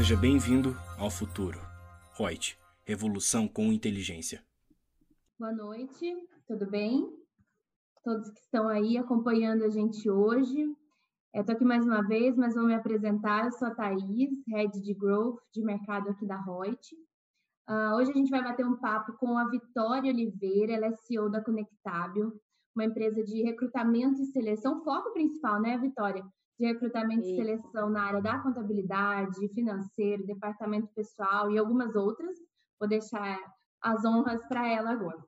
Seja bem-vindo ao futuro. Reut, revolução com inteligência. Boa noite, tudo bem? Todos que estão aí acompanhando a gente hoje. Estou aqui mais uma vez, mas vou me apresentar. Eu sou a Thaís, Head de Growth de mercado aqui da Reut. Uh, hoje a gente vai bater um papo com a Vitória Oliveira, ela é CEO da Conectábil, uma empresa de recrutamento e seleção, foco principal, né, Vitória? De recrutamento e seleção na área da contabilidade, financeiro, departamento pessoal e algumas outras. Vou deixar as honras para ela agora.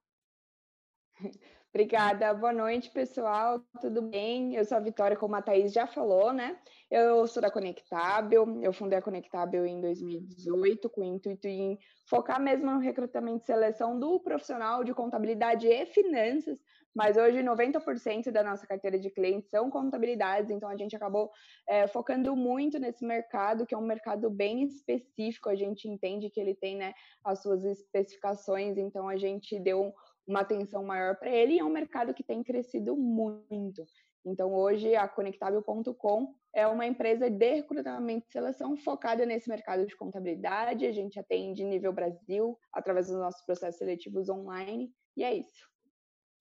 Obrigada. Boa noite, pessoal. Tudo bem? Eu sou a Vitória, como a Thaís já falou, né? Eu sou da Conectábil. Eu fundei a Conectábil em 2018 com o intuito em focar mesmo no recrutamento e seleção do profissional de contabilidade e finanças, mas hoje 90% da nossa carteira de clientes são contabilidades, então a gente acabou é, focando muito nesse mercado, que é um mercado bem específico, a gente entende que ele tem né, as suas especificações, então a gente deu uma atenção maior para ele e é um mercado que tem crescido muito. Então, hoje, a Conectável.com é uma empresa de recrutamento e seleção focada nesse mercado de contabilidade. A gente atende nível Brasil através dos nossos processos seletivos online. E é isso.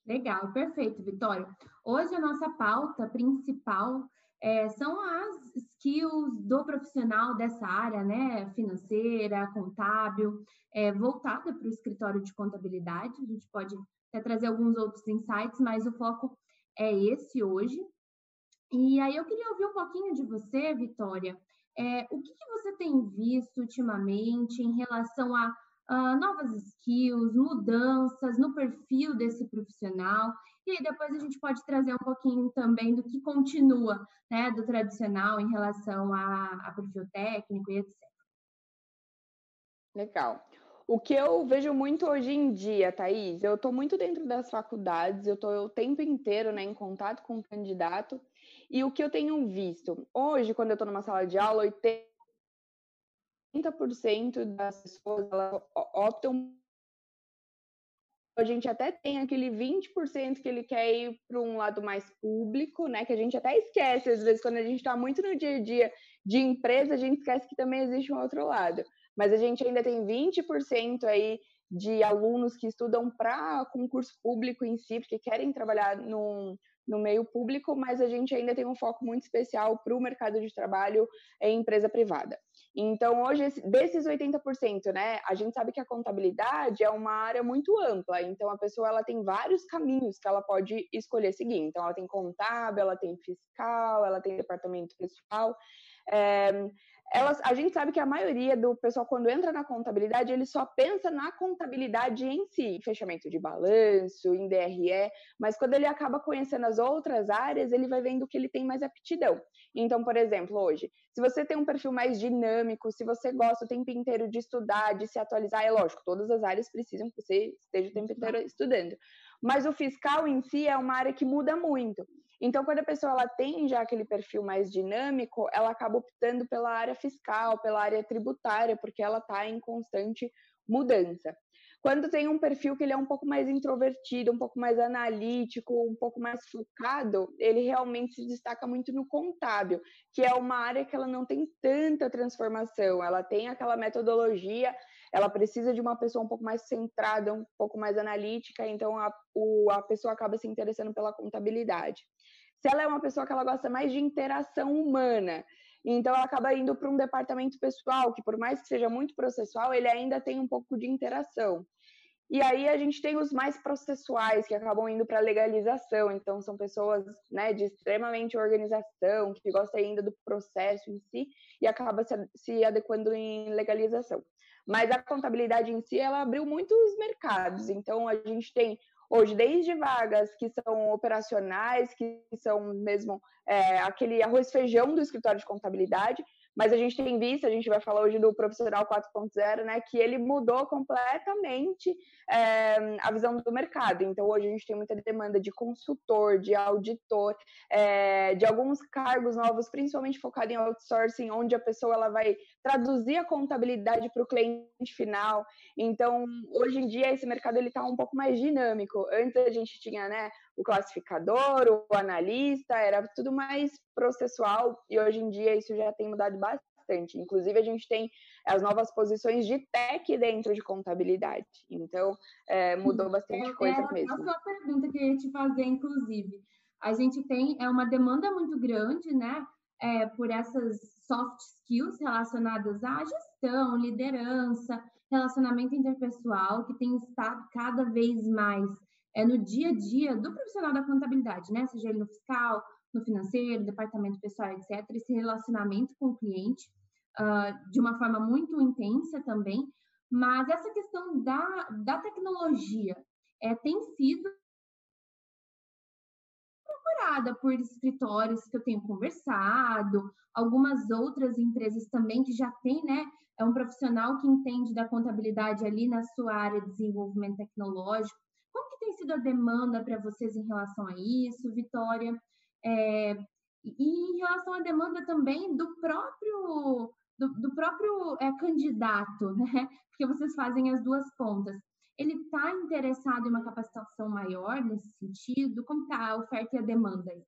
Legal, perfeito, Vitória. Hoje, a nossa pauta principal é, são as skills do profissional dessa área, né, financeira, contábil, é, voltada para o escritório de contabilidade. A gente pode até trazer alguns outros insights, mas o foco é esse hoje. E aí eu queria ouvir um pouquinho de você, Vitória. É, o que, que, você tem visto ultimamente em relação a uh, novas skills, mudanças no perfil desse profissional? E aí depois a gente pode trazer um pouquinho também do que continua, né, do tradicional em relação a, a perfil técnico e etc. Legal. O que eu vejo muito hoje em dia, Thaís, eu estou muito dentro das faculdades, eu estou o tempo inteiro né, em contato com o candidato, e o que eu tenho visto, hoje, quando eu estou numa sala de aula, 80% das pessoas optam a gente até tem aquele 20% que ele quer ir para um lado mais público, né? Que a gente até esquece, às vezes, quando a gente está muito no dia a dia de empresa, a gente esquece que também existe um outro lado. Mas a gente ainda tem 20% aí de alunos que estudam para concurso público em si, porque querem trabalhar no, no meio público, mas a gente ainda tem um foco muito especial para o mercado de trabalho em empresa privada. Então, hoje, desses 80%, né, a gente sabe que a contabilidade é uma área muito ampla, então a pessoa ela tem vários caminhos que ela pode escolher seguir. Então, ela tem contábil, ela tem fiscal, ela tem departamento pessoal. É, elas, a gente sabe que a maioria do pessoal, quando entra na contabilidade, ele só pensa na contabilidade em si, fechamento de balanço, em DRE, mas quando ele acaba conhecendo as outras áreas, ele vai vendo que ele tem mais aptidão. Então, por exemplo, hoje, se você tem um perfil mais dinâmico, se você gosta o tempo inteiro de estudar, de se atualizar, é lógico, todas as áreas precisam que você esteja o tempo inteiro estudando. Mas o fiscal em si é uma área que muda muito. Então, quando a pessoa ela tem já aquele perfil mais dinâmico, ela acaba optando pela área fiscal, pela área tributária, porque ela está em constante mudança. Quando tem um perfil que ele é um pouco mais introvertido, um pouco mais analítico, um pouco mais focado, ele realmente se destaca muito no contábil, que é uma área que ela não tem tanta transformação, ela tem aquela metodologia, ela precisa de uma pessoa um pouco mais centrada, um pouco mais analítica, então a, o, a pessoa acaba se interessando pela contabilidade. Se ela é uma pessoa que ela gosta mais de interação humana, então ela acaba indo para um departamento pessoal, que por mais que seja muito processual, ele ainda tem um pouco de interação. E aí a gente tem os mais processuais, que acabam indo para legalização. Então, são pessoas né, de extremamente organização, que gostam ainda do processo em si, e acaba se, se adequando em legalização. Mas a contabilidade em si, ela abriu muitos mercados. Então, a gente tem hoje, desde vagas que são operacionais, que são mesmo é, aquele arroz feijão do escritório de contabilidade, mas a gente tem visto, a gente vai falar hoje do profissional 4.0, né, que ele mudou completamente é, a visão do mercado. Então, hoje a gente tem muita demanda de consultor, de auditor, é, de alguns cargos novos, principalmente focado em outsourcing, onde a pessoa ela vai traduzir a contabilidade para o cliente final. Então, hoje em dia, esse mercado ele está um pouco mais dinâmico. Antes a gente tinha, né, o classificador, o analista, era tudo mais processual e hoje em dia isso já tem mudado bastante. Inclusive, a gente tem as novas posições de tech dentro de contabilidade. Então, é, mudou bastante é, coisa é, mesmo. Essa pergunta que eu ia te fazer, inclusive. A gente tem é uma demanda muito grande, né, é, por essas soft skills relacionadas à gestão, liderança, relacionamento interpessoal, que tem estado cada vez mais é, no dia a dia do profissional da contabilidade, né? Seja ele no fiscal, no financeiro, departamento pessoal, etc. Esse relacionamento com o cliente uh, de uma forma muito intensa também. Mas essa questão da, da tecnologia é, tem sido procurada por escritórios que eu tenho conversado, algumas outras empresas também que já têm, né? É um profissional que entende da contabilidade ali na sua área de desenvolvimento tecnológico. Como que tem sido a demanda para vocês em relação a isso, Vitória? É, e em relação à demanda também do próprio do, do próprio é, candidato, né? Porque vocês fazem as duas pontas. Ele está interessado em uma capacitação maior nesse sentido? Como está a oferta e a demanda aí?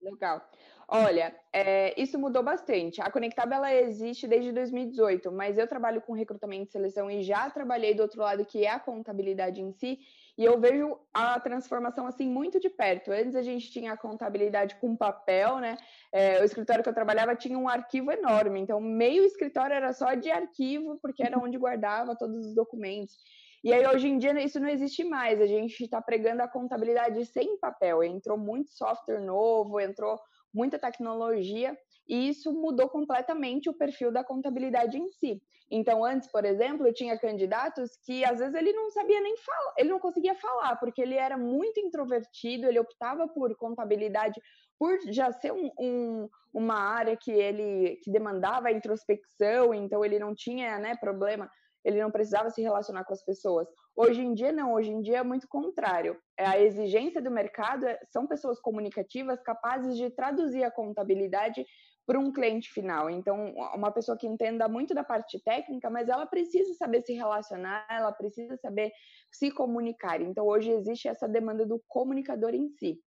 Legal. Olha, é, isso mudou bastante. A Conectab ela existe desde 2018, mas eu trabalho com recrutamento e seleção e já trabalhei do outro lado, que é a contabilidade em si, e eu vejo a transformação assim muito de perto. Antes a gente tinha a contabilidade com papel, né? É, o escritório que eu trabalhava tinha um arquivo enorme, então meio escritório era só de arquivo, porque era onde guardava todos os documentos. E aí, hoje em dia, isso não existe mais. A gente está pregando a contabilidade sem papel. Entrou muito software novo, entrou muita tecnologia, e isso mudou completamente o perfil da contabilidade em si. Então, antes, por exemplo, tinha candidatos que às vezes ele não sabia nem falar, ele não conseguia falar, porque ele era muito introvertido, ele optava por contabilidade por já ser um, um, uma área que ele que demandava introspecção, então ele não tinha né, problema ele não precisava se relacionar com as pessoas. Hoje em dia, não, hoje em dia é muito contrário. É a exigência do mercado é, são pessoas comunicativas capazes de traduzir a contabilidade para um cliente final. Então, uma pessoa que entenda muito da parte técnica, mas ela precisa saber se relacionar, ela precisa saber se comunicar. Então, hoje existe essa demanda do comunicador em si.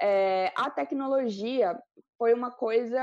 É, a tecnologia foi uma coisa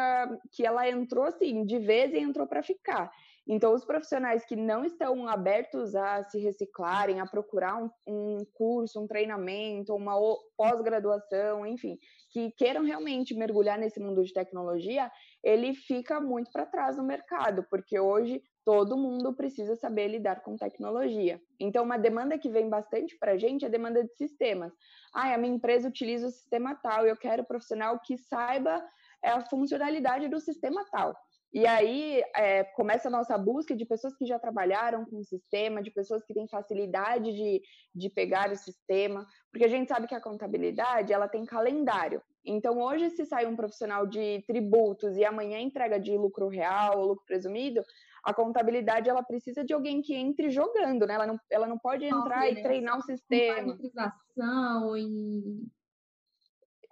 que ela entrou assim de vez e entrou para ficar. Então, os profissionais que não estão abertos a se reciclarem, a procurar um, um curso, um treinamento, uma pós-graduação, enfim, que queiram realmente mergulhar nesse mundo de tecnologia, ele fica muito para trás no mercado, porque hoje todo mundo precisa saber lidar com tecnologia. Então, uma demanda que vem bastante para a gente é a demanda de sistemas. Ah, a minha empresa utiliza o sistema tal, eu quero um profissional que saiba é, a funcionalidade do sistema tal. E aí é, começa a nossa busca de pessoas que já trabalharam com o sistema, de pessoas que têm facilidade de, de pegar o sistema, porque a gente sabe que a contabilidade ela tem calendário. Então, hoje, se sai um profissional de tributos e amanhã entrega de lucro real ou lucro presumido, a contabilidade ela precisa de alguém que entre jogando, né? Ela não, ela não pode entrar e treinar o sistema. E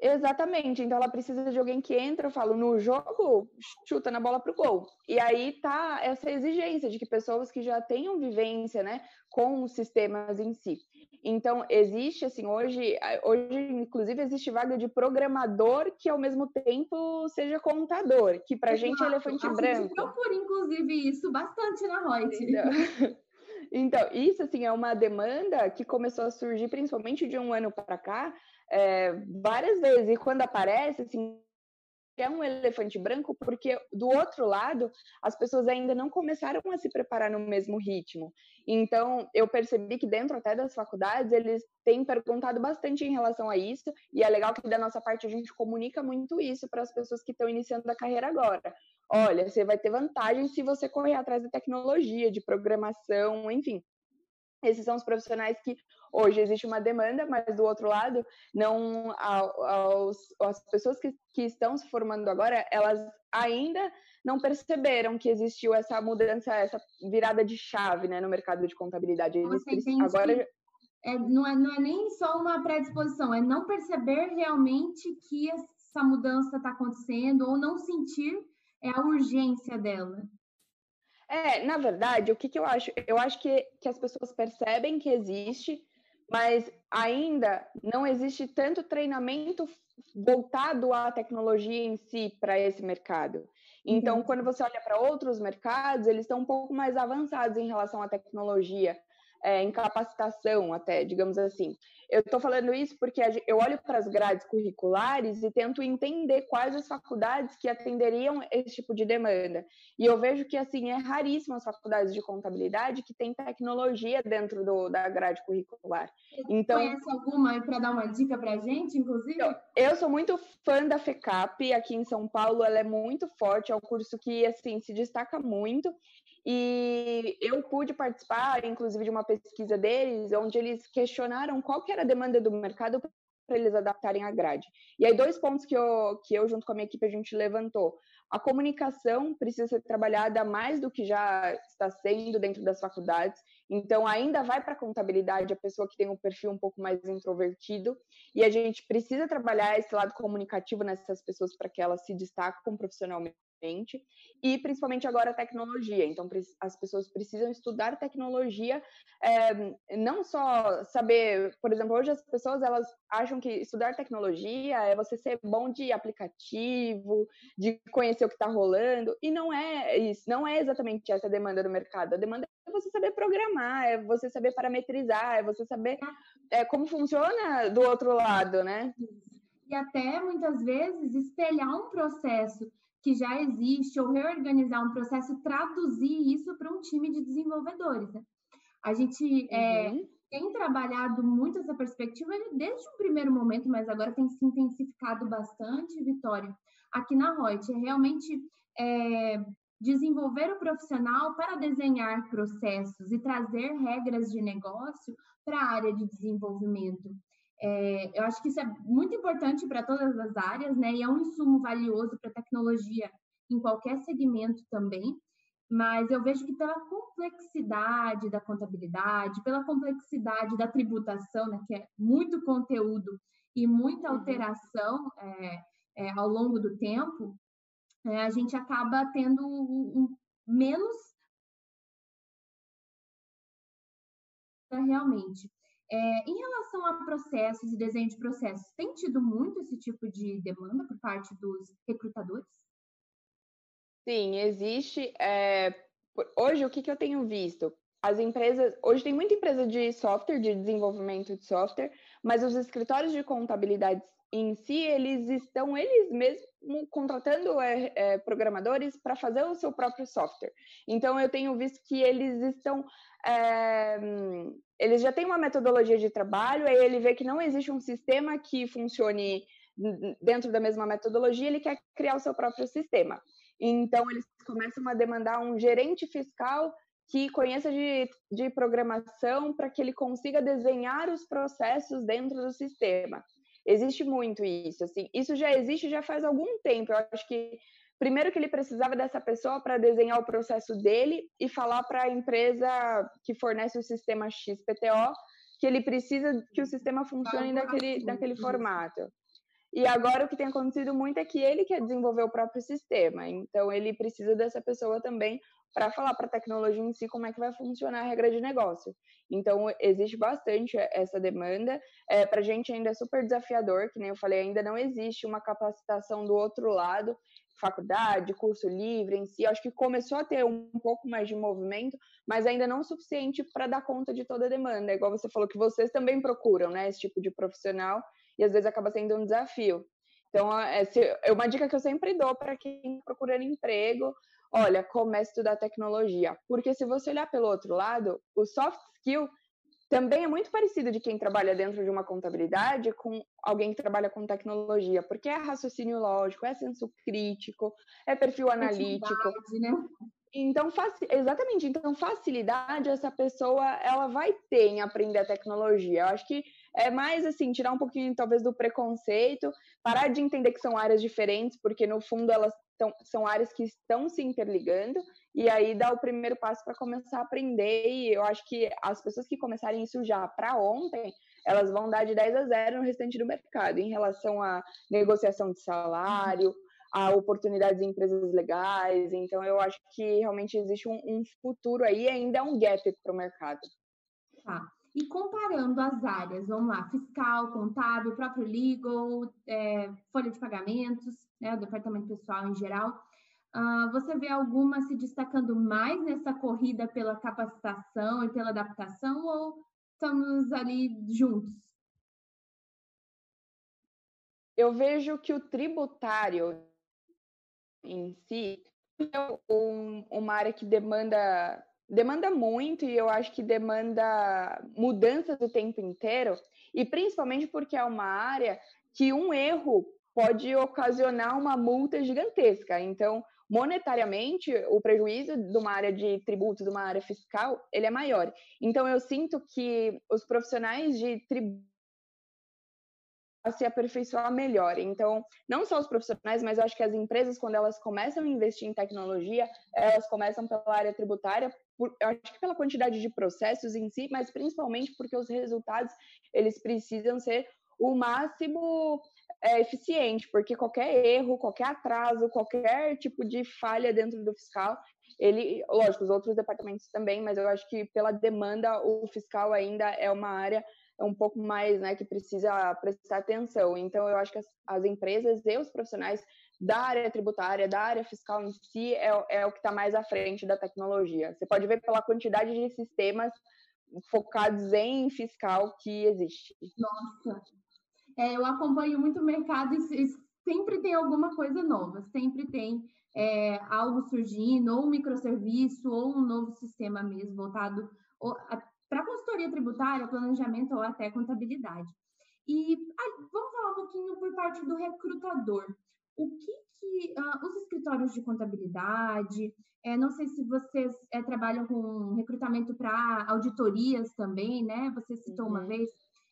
Exatamente. Então ela precisa de alguém que entra, eu falo, no jogo, chuta na bola pro gol. E aí tá essa exigência de que pessoas que já tenham vivência, né, com os sistemas em si. Então existe assim hoje, hoje inclusive existe vaga de programador que ao mesmo tempo seja contador, que pra Exato. gente é elefante a branco. Gente procura inclusive isso bastante na Reut. Então... Então, isso assim é uma demanda que começou a surgir principalmente de um ano para cá, é, várias vezes. E quando aparece, assim, é um elefante branco, porque do outro lado, as pessoas ainda não começaram a se preparar no mesmo ritmo. Então, eu percebi que dentro até das faculdades, eles têm perguntado bastante em relação a isso, e é legal que da nossa parte a gente comunica muito isso para as pessoas que estão iniciando a carreira agora. Olha, você vai ter vantagem se você correr atrás da tecnologia, de programação, enfim. Esses são os profissionais que hoje existe uma demanda, mas do outro lado, não aos, as pessoas que, que estão se formando agora, elas ainda não perceberam que existiu essa mudança, essa virada de chave né, no mercado de contabilidade. Eles agora é, não, é, não é nem só uma predisposição, é não perceber realmente que essa mudança está acontecendo ou não sentir é, a urgência dela. É, na verdade, o que, que eu acho? Eu acho que, que as pessoas percebem que existe, mas ainda não existe tanto treinamento voltado à tecnologia em si para esse mercado. Então, uhum. quando você olha para outros mercados, eles estão um pouco mais avançados em relação à tecnologia é, em capacitação, até, digamos assim. Eu estou falando isso porque eu olho para as grades curriculares e tento entender quais as faculdades que atenderiam esse tipo de demanda. E eu vejo que, assim, é raríssimo as faculdades de contabilidade que têm tecnologia dentro do, da grade curricular. Então, Conhece alguma para dar uma dica para a gente, inclusive? Eu, eu sou muito fã da FECAP, aqui em São Paulo, ela é muito forte, é um curso que, assim, se destaca muito. E eu pude participar, inclusive, de uma pesquisa deles, onde eles questionaram qual que era a demanda do mercado para eles adaptarem a grade. E aí, dois pontos que eu, que eu, junto com a minha equipe, a gente levantou. A comunicação precisa ser trabalhada mais do que já está sendo dentro das faculdades. Então, ainda vai para a contabilidade a pessoa que tem um perfil um pouco mais introvertido. E a gente precisa trabalhar esse lado comunicativo nessas pessoas para que elas se destacem profissionalmente e principalmente agora a tecnologia. Então, as pessoas precisam estudar tecnologia, é, não só saber, por exemplo, hoje as pessoas elas acham que estudar tecnologia é você ser bom de aplicativo, de conhecer o que está rolando, e não é isso, não é exatamente essa a demanda do mercado. A demanda é você saber programar, é você saber parametrizar, é você saber é, como funciona do outro lado, né? E até muitas vezes espelhar um processo que já existe ou reorganizar um processo e traduzir isso para um time de desenvolvedores. Né? A gente é, uhum. é, tem trabalhado muito essa perspectiva desde o primeiro momento, mas agora tem se intensificado bastante, Vitória, aqui na Reut. É realmente é, desenvolver o profissional para desenhar processos e trazer regras de negócio para a área de desenvolvimento. É, eu acho que isso é muito importante para todas as áreas, né? E é um insumo valioso para a tecnologia em qualquer segmento também. Mas eu vejo que pela complexidade da contabilidade, pela complexidade da tributação, né, que é muito conteúdo e muita uhum. alteração é, é, ao longo do tempo, é, a gente acaba tendo um, um menos realmente. É, em relação a processos e desenho de processos, tem tido muito esse tipo de demanda por parte dos recrutadores? Sim, existe. É, hoje, o que, que eu tenho visto? As empresas. Hoje tem muita empresa de software, de desenvolvimento de software, mas os escritórios de contabilidade em si, eles estão eles mesmos contratando é, é, programadores para fazer o seu próprio software. Então, eu tenho visto que eles estão é, eles já têm uma metodologia de trabalho, aí ele vê que não existe um sistema que funcione dentro da mesma metodologia, ele quer criar o seu próprio sistema. Então, eles começam a demandar um gerente fiscal que conheça de, de programação para que ele consiga desenhar os processos dentro do sistema. Existe muito isso, assim. Isso já existe já faz algum tempo. Eu acho que primeiro que ele precisava dessa pessoa para desenhar o processo dele e falar para a empresa que fornece o sistema XPTO que ele precisa que o sistema funcione daquele, daquele formato. E agora o que tem acontecido muito é que ele quer desenvolver o próprio sistema, então ele precisa dessa pessoa também para falar para a tecnologia em si como é que vai funcionar a regra de negócio. Então existe bastante essa demanda. É, para a gente ainda é super desafiador, que nem eu falei, ainda não existe uma capacitação do outro lado faculdade, curso livre em si, acho que começou a ter um pouco mais de movimento, mas ainda não o suficiente para dar conta de toda a demanda. É igual você falou que vocês também procuram, né, esse tipo de profissional, e às vezes acaba sendo um desafio. Então, é, é uma dica que eu sempre dou para quem está procurando emprego, olha, comece a estudar tecnologia, porque se você olhar pelo outro lado, o soft skill também é muito parecido de quem trabalha dentro de uma contabilidade com alguém que trabalha com tecnologia, porque é raciocínio lógico, é senso crítico, é perfil analítico. Né? Então, exatamente, então facilidade essa pessoa ela vai ter em aprender a tecnologia. Eu acho que é mais assim, tirar um pouquinho talvez do preconceito, parar de entender que são áreas diferentes, porque no fundo elas tão, são áreas que estão se interligando, e aí dar o primeiro passo para começar a aprender. E eu acho que as pessoas que começarem isso já para ontem, elas vão dar de 10 a 0 no restante do mercado, em relação à negociação de salário, a oportunidades em empresas legais. Então, eu acho que realmente existe um, um futuro aí, ainda é um gap para o mercado. Tá. E comparando as áreas, vamos lá, fiscal, contábil, próprio legal, é, folha de pagamentos, né, o departamento pessoal em geral, uh, você vê alguma se destacando mais nessa corrida pela capacitação e pela adaptação ou estamos ali juntos? Eu vejo que o tributário em si é um, uma área que demanda demanda muito e eu acho que demanda mudanças o tempo inteiro, e principalmente porque é uma área que um erro pode ocasionar uma multa gigantesca. Então, monetariamente, o prejuízo de uma área de tributos, de uma área fiscal, ele é maior. Então, eu sinto que os profissionais de tributos se aperfeiçoar melhor. Então, não só os profissionais, mas eu acho que as empresas, quando elas começam a investir em tecnologia, elas começam pela área tributária, por, eu acho que pela quantidade de processos em si, mas principalmente porque os resultados, eles precisam ser o máximo é, eficiente, porque qualquer erro, qualquer atraso, qualquer tipo de falha dentro do fiscal, ele, lógico, os outros departamentos também, mas eu acho que pela demanda, o fiscal ainda é uma área é um pouco mais, né, que precisa prestar atenção. Então, eu acho que as, as empresas e os profissionais da área tributária, da área fiscal em si, é, é o que está mais à frente da tecnologia. Você pode ver pela quantidade de sistemas focados em fiscal que existe. Nossa, é, eu acompanho muito o mercado e sempre tem alguma coisa nova, sempre tem é, algo surgindo, ou um microserviço, ou um novo sistema mesmo voltado para consultoria tributária, planejamento ou até contabilidade. E ah, vamos falar um pouquinho por parte do recrutador. O que, que uh, os escritórios de contabilidade, é, não sei se vocês é, trabalham com recrutamento para auditorias também, né? Você citou uhum. uma vez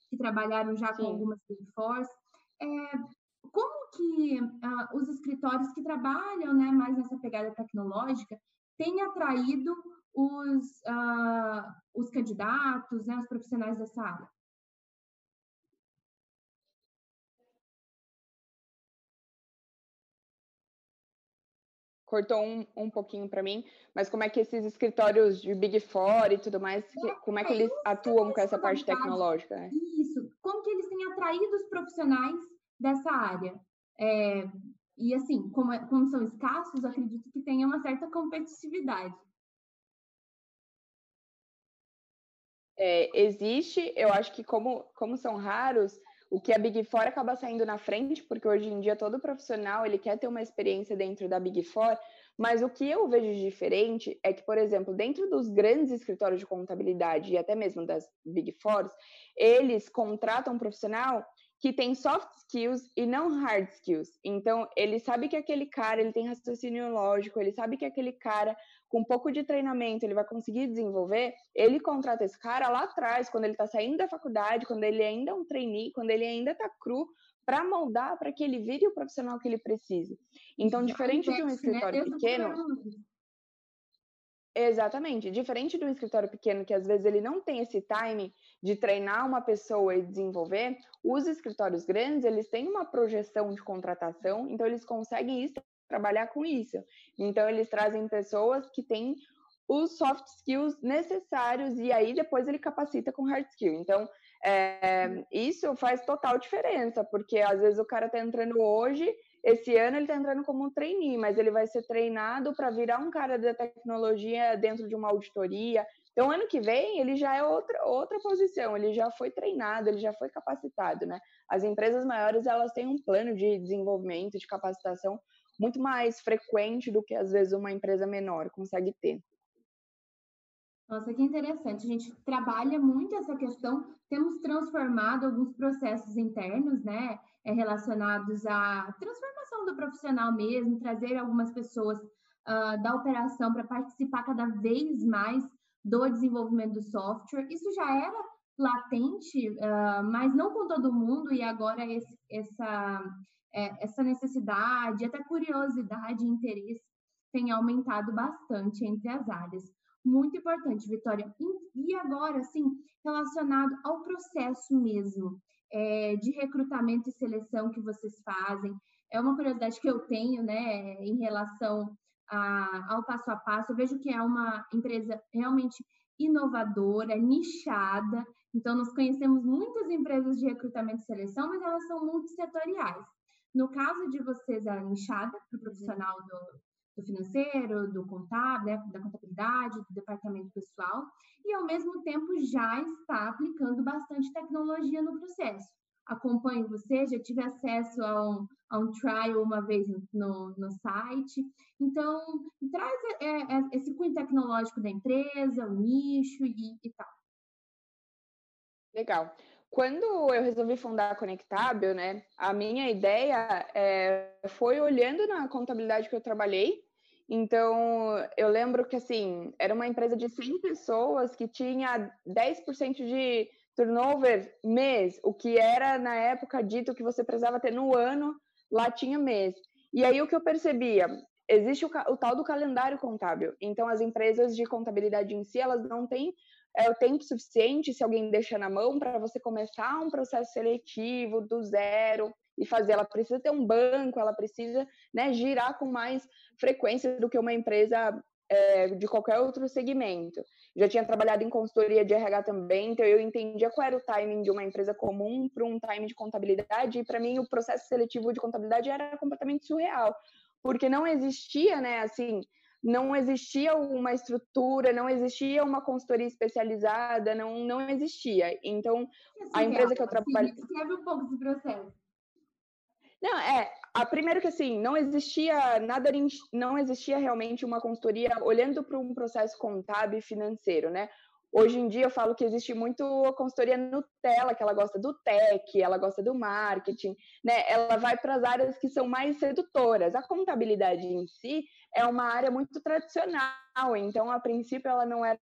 que trabalharam já Sim. com algumas Force. É, como que uh, os escritórios que trabalham né, mais nessa pegada tecnológica têm atraído os, uh, os candidatos, né, os profissionais dessa área? Cortou um, um pouquinho para mim, mas como é que esses escritórios de Big Four e tudo mais, é, como é que eles atuam com essa parte tecnológica? Né? Isso, como que eles têm atraído os profissionais dessa área? É, e assim, como, é, como são escassos, acredito que tenha uma certa competitividade. É, existe, eu acho que como, como são raros, o que a Big Four acaba saindo na frente, porque hoje em dia todo profissional ele quer ter uma experiência dentro da Big Four, mas o que eu vejo de diferente é que, por exemplo, dentro dos grandes escritórios de contabilidade e até mesmo das Big Fours, eles contratam um profissional que tem soft skills e não hard skills. Então, ele sabe que aquele cara, ele tem raciocínio lógico, ele sabe que aquele cara com um pouco de treinamento ele vai conseguir desenvolver, ele contrata esse cara lá atrás, quando ele está saindo da faculdade, quando ele ainda é um trainee, quando ele ainda está cru, para moldar para que ele vire o profissional que ele precisa. Então, diferente de um né? escritório pequeno, Exatamente. Diferente do escritório pequeno, que às vezes ele não tem esse time de treinar uma pessoa e desenvolver, os escritórios grandes, eles têm uma projeção de contratação, então eles conseguem isso, trabalhar com isso. Então eles trazem pessoas que têm os soft skills necessários e aí depois ele capacita com hard skill. Então, é, isso faz total diferença, porque às vezes o cara está entrando hoje esse ano ele está entrando como um trainee, mas ele vai ser treinado para virar um cara da tecnologia dentro de uma auditoria. Então, ano que vem, ele já é outra, outra posição, ele já foi treinado, ele já foi capacitado, né? As empresas maiores, elas têm um plano de desenvolvimento, de capacitação muito mais frequente do que, às vezes, uma empresa menor consegue ter. Nossa, que interessante. A gente trabalha muito essa questão, temos transformado alguns processos internos, né, eh, relacionados à transformação do profissional mesmo, trazer algumas pessoas uh, da operação para participar cada vez mais do desenvolvimento do software. Isso já era latente, uh, mas não com todo mundo, e agora esse, essa, é, essa necessidade, até curiosidade e interesse tem aumentado bastante entre as áreas muito importante, Vitória. E agora, assim, relacionado ao processo mesmo é, de recrutamento e seleção que vocês fazem, é uma curiosidade que eu tenho, né, em relação a, ao passo a passo. Eu vejo que é uma empresa realmente inovadora, nichada, Então, nós conhecemos muitas empresas de recrutamento e seleção, mas elas são multissetoriais. No caso de vocês, ela é inchada para o profissional do, do financeiro, do contábil, né, da contabilidade, do departamento pessoal, e ao mesmo tempo já está aplicando bastante tecnologia no processo. Acompanho você, já tive acesso a um, a um trial uma vez no, no site. Então, traz é, é, esse cunho tecnológico da empresa, o nicho e, e tal. Legal. Quando eu resolvi fundar a Conectável, né, a minha ideia é, foi olhando na contabilidade que eu trabalhei. Então, eu lembro que, assim, era uma empresa de 100 pessoas que tinha 10% de turnover mês, o que era, na época, dito que você precisava ter no ano, lá tinha mês. E aí, o que eu percebia? Existe o, o tal do calendário contábil. Então, as empresas de contabilidade em si, elas não têm é o tempo suficiente se alguém deixa na mão para você começar um processo seletivo do zero e fazer. Ela precisa ter um banco, ela precisa né, girar com mais frequência do que uma empresa é, de qualquer outro segmento. Já tinha trabalhado em consultoria de RH também, então eu entendia qual era o timing de uma empresa comum para um timing de contabilidade, e para mim o processo seletivo de contabilidade era completamente surreal, porque não existia, né, assim, não existia uma estrutura, não existia uma consultoria especializada, não, não existia. Então, assim, a empresa que eu trabalho. Descreve um pouco esse processo. Não, é, a primeiro que assim, não existia nada, não existia realmente uma consultoria olhando para um processo contábil financeiro, né? Hoje em dia eu falo que existe muito a consultoria Nutella, que ela gosta do tech, ela gosta do marketing, né? Ela vai para as áreas que são mais sedutoras. A contabilidade em si é uma área muito tradicional, então a princípio ela não era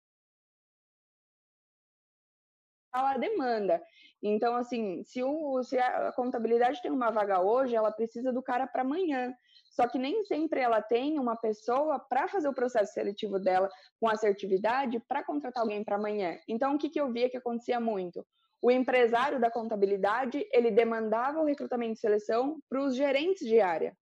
a demanda. Então, assim, se, o, se a contabilidade tem uma vaga hoje, ela precisa do cara para amanhã. Só que nem sempre ela tem uma pessoa para fazer o processo seletivo dela com assertividade para contratar alguém para amanhã. Então, o que, que eu via que acontecia muito? O empresário da contabilidade, ele demandava o recrutamento e seleção para os gerentes de área.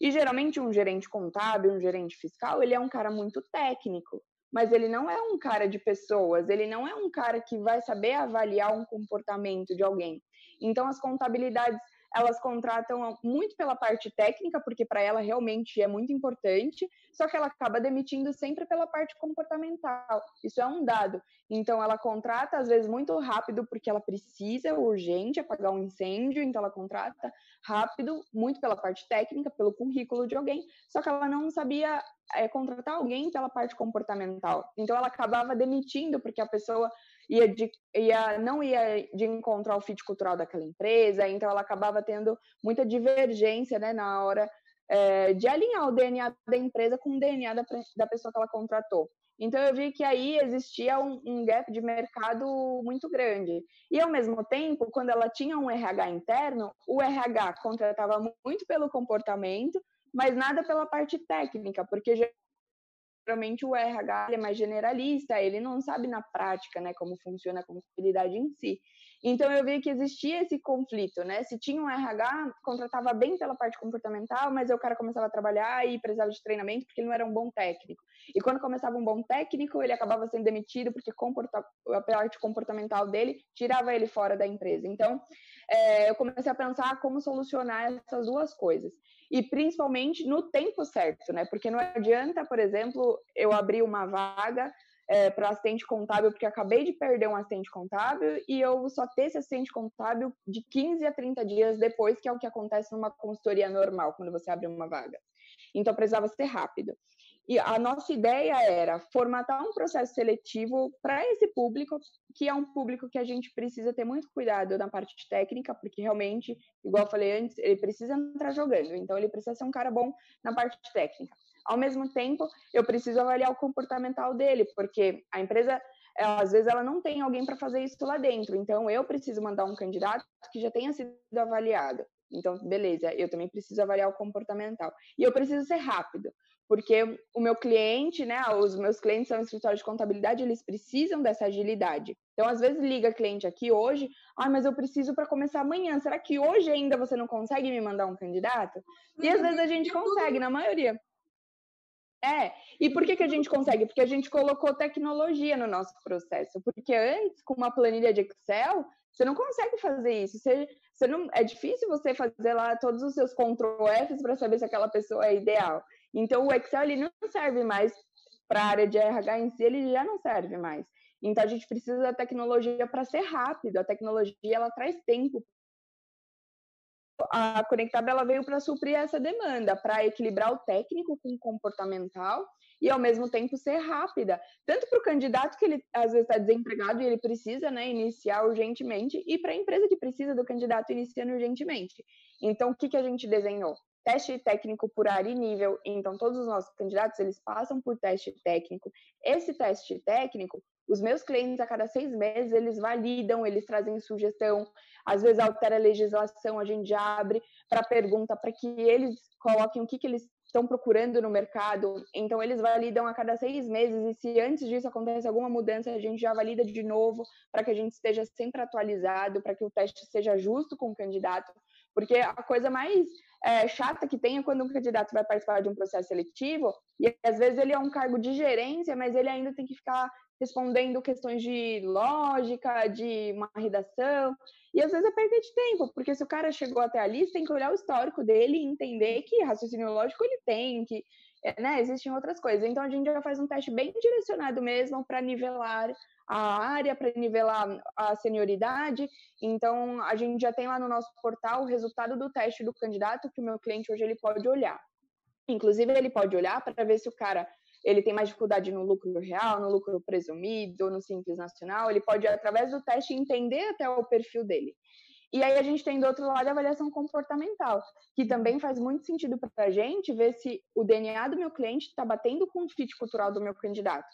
E geralmente um gerente contábil, um gerente fiscal, ele é um cara muito técnico, mas ele não é um cara de pessoas, ele não é um cara que vai saber avaliar um comportamento de alguém. Então as contabilidades elas contratam muito pela parte técnica, porque para ela realmente é muito importante, só que ela acaba demitindo sempre pela parte comportamental. Isso é um dado. Então, ela contrata, às vezes, muito rápido, porque ela precisa, urgente, apagar um incêndio, então ela contrata rápido, muito pela parte técnica, pelo currículo de alguém, só que ela não sabia é, contratar alguém pela parte comportamental. Então, ela acabava demitindo, porque a pessoa ia, de, ia não ia de encontrar o fit cultural daquela empresa, então ela acabava tendo muita divergência né, na hora é, de alinhar o DNA da empresa com o DNA da, da pessoa que ela contratou. Então eu vi que aí existia um, um, gap de mercado muito grande. E ao mesmo tempo, quando ela tinha um RH interno, o RH contratava muito pelo comportamento, mas nada pela parte técnica, porque geralmente o RH é mais generalista, ele não sabe na prática, né, como funciona a contabilidade em si. Então eu vi que existia esse conflito, né? Se tinha um RH, contratava bem pela parte comportamental, mas o cara começava a trabalhar e precisava de treinamento porque ele não era um bom técnico. E quando começava um bom técnico, ele acabava sendo demitido porque a parte comportamental dele tirava ele fora da empresa. Então, é, eu comecei a pensar como solucionar essas duas coisas e principalmente no tempo certo, né? Porque não adianta, por exemplo, eu abrir uma vaga é, para assistente contábil, porque acabei de perder um assistente contábil e eu só ter esse assistente contábil de 15 a 30 dias depois, que é o que acontece numa consultoria normal, quando você abre uma vaga. Então, precisava ser rápido. E a nossa ideia era formatar um processo seletivo para esse público, que é um público que a gente precisa ter muito cuidado na parte técnica, porque realmente, igual eu falei antes, ele precisa entrar jogando, então ele precisa ser um cara bom na parte técnica. Ao mesmo tempo, eu preciso avaliar o comportamental dele, porque a empresa, ela, às vezes, ela não tem alguém para fazer isso lá dentro, então eu preciso mandar um candidato que já tenha sido avaliado. Então, beleza, eu também preciso avaliar o comportamental. E eu preciso ser rápido, porque o meu cliente, né, os meus clientes são escritórios de contabilidade, eles precisam dessa agilidade. Então, às vezes liga cliente aqui hoje, ah, mas eu preciso para começar amanhã. Será que hoje ainda você não consegue me mandar um candidato? E às vezes a gente consegue, na maioria. É, e por que, que a gente consegue? Porque a gente colocou tecnologia no nosso processo. Porque antes, com uma planilha de Excel, você não consegue fazer isso. Você, você não, é difícil você fazer lá todos os seus Ctrl Fs para saber se aquela pessoa é ideal. Então, o Excel ele não serve mais para a área de RH em si, ele já não serve mais. Então, a gente precisa da tecnologia para ser rápido. A tecnologia ela traz tempo a Conectab ela veio para suprir essa demanda, para equilibrar o técnico com o comportamental e ao mesmo tempo ser rápida, tanto para o candidato que ele às vezes está desempregado e ele precisa né, iniciar urgentemente, e para a empresa que precisa do candidato iniciando urgentemente. Então, o que, que a gente desenhou? Teste técnico por área e nível. Então, todos os nossos candidatos eles passam por teste técnico. Esse teste técnico, os meus clientes a cada seis meses eles validam, eles trazem sugestão. Às vezes altera a legislação, a gente abre para pergunta para que eles coloquem o que, que eles estão procurando no mercado. Então, eles validam a cada seis meses, e se antes disso acontece alguma mudança, a gente já valida de novo, para que a gente esteja sempre atualizado, para que o teste seja justo com o candidato. Porque a coisa mais é, chata que é quando um candidato vai participar de um processo seletivo, e às vezes ele é um cargo de gerência, mas ele ainda tem que ficar respondendo questões de lógica, de uma redação, e às vezes é perda de tempo, porque se o cara chegou até ali, você tem que olhar o histórico dele e entender que raciocínio lógico ele tem, que né, existem outras coisas. Então a gente já faz um teste bem direcionado mesmo para nivelar a área, para nivelar a senioridade. Então a gente já tem lá no nosso portal o resultado do teste do candidato que o meu cliente hoje ele pode olhar. Inclusive ele pode olhar para ver se o cara ele tem mais dificuldade no lucro real, no lucro presumido, no simples nacional, ele pode, através do teste, entender até o perfil dele. E aí a gente tem do outro lado a avaliação comportamental, que também faz muito sentido para a gente ver se o DNA do meu cliente está batendo com o fit cultural do meu candidato.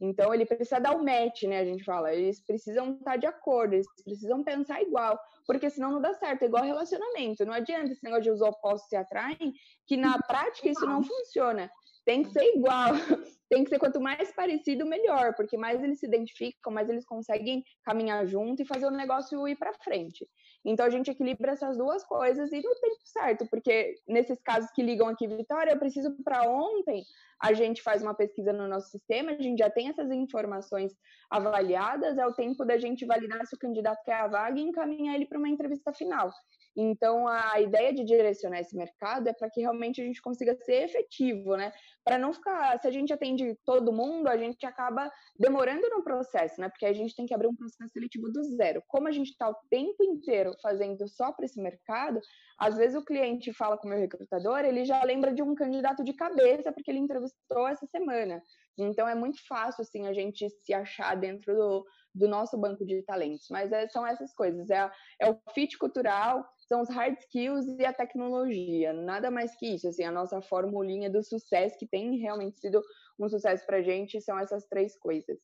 Então ele precisa dar o match, né? A gente fala, eles precisam estar tá de acordo, eles precisam pensar igual, porque senão não dá certo, é igual relacionamento. Não adianta esse negócio de os opostos se atraem, que na prática isso não funciona tem que ser igual. Tem que ser quanto mais parecido, melhor, porque mais eles se identificam, mais eles conseguem caminhar junto e fazer o negócio ir para frente. Então a gente equilibra essas duas coisas e no tempo certo, porque nesses casos que ligam aqui, Vitória, eu preciso para ontem, a gente faz uma pesquisa no nosso sistema, a gente já tem essas informações avaliadas, é o tempo da gente validar se o candidato quer a vaga e encaminhar ele para uma entrevista final. Então, a ideia de direcionar esse mercado é para que realmente a gente consiga ser efetivo, né? Para não ficar, se a gente atende todo mundo, a gente acaba demorando no processo, né? Porque a gente tem que abrir um processo seletivo do zero. Como a gente está o tempo inteiro fazendo só para esse mercado, às vezes o cliente fala com o meu recrutador, ele já lembra de um candidato de cabeça porque ele entrevistou essa semana. Então, é muito fácil, assim, a gente se achar dentro do, do nosso banco de talentos. Mas é, são essas coisas, é, é o fit cultural, são os hard skills e a tecnologia. Nada mais que isso, assim, a nossa formulinha do sucesso que tem realmente sido um sucesso para gente são essas três coisas.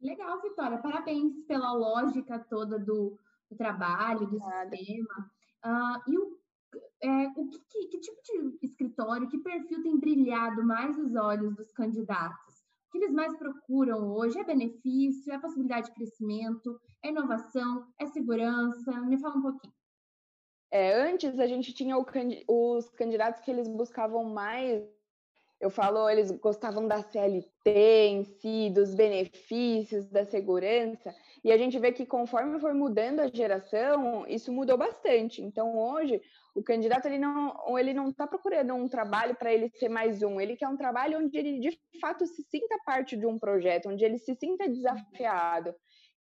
Legal, Vitória. Parabéns pela lógica toda do, do trabalho, do sistema. Uh, e o, é, o que, que, que, tipo de escritório, que perfil tem brilhado mais os olhos dos candidatos? O que eles mais procuram hoje? É benefício? É possibilidade de crescimento? É inovação? É segurança? Me fala um pouquinho. É, antes a gente tinha o, os candidatos que eles buscavam mais, eu falo, eles gostavam da CLT em si, dos benefícios, da segurança, e a gente vê que conforme foi mudando a geração, isso mudou bastante. Então hoje o candidato ele não ele não está procurando um trabalho para ele ser mais um, ele quer um trabalho onde ele de fato se sinta parte de um projeto, onde ele se sinta desafiado,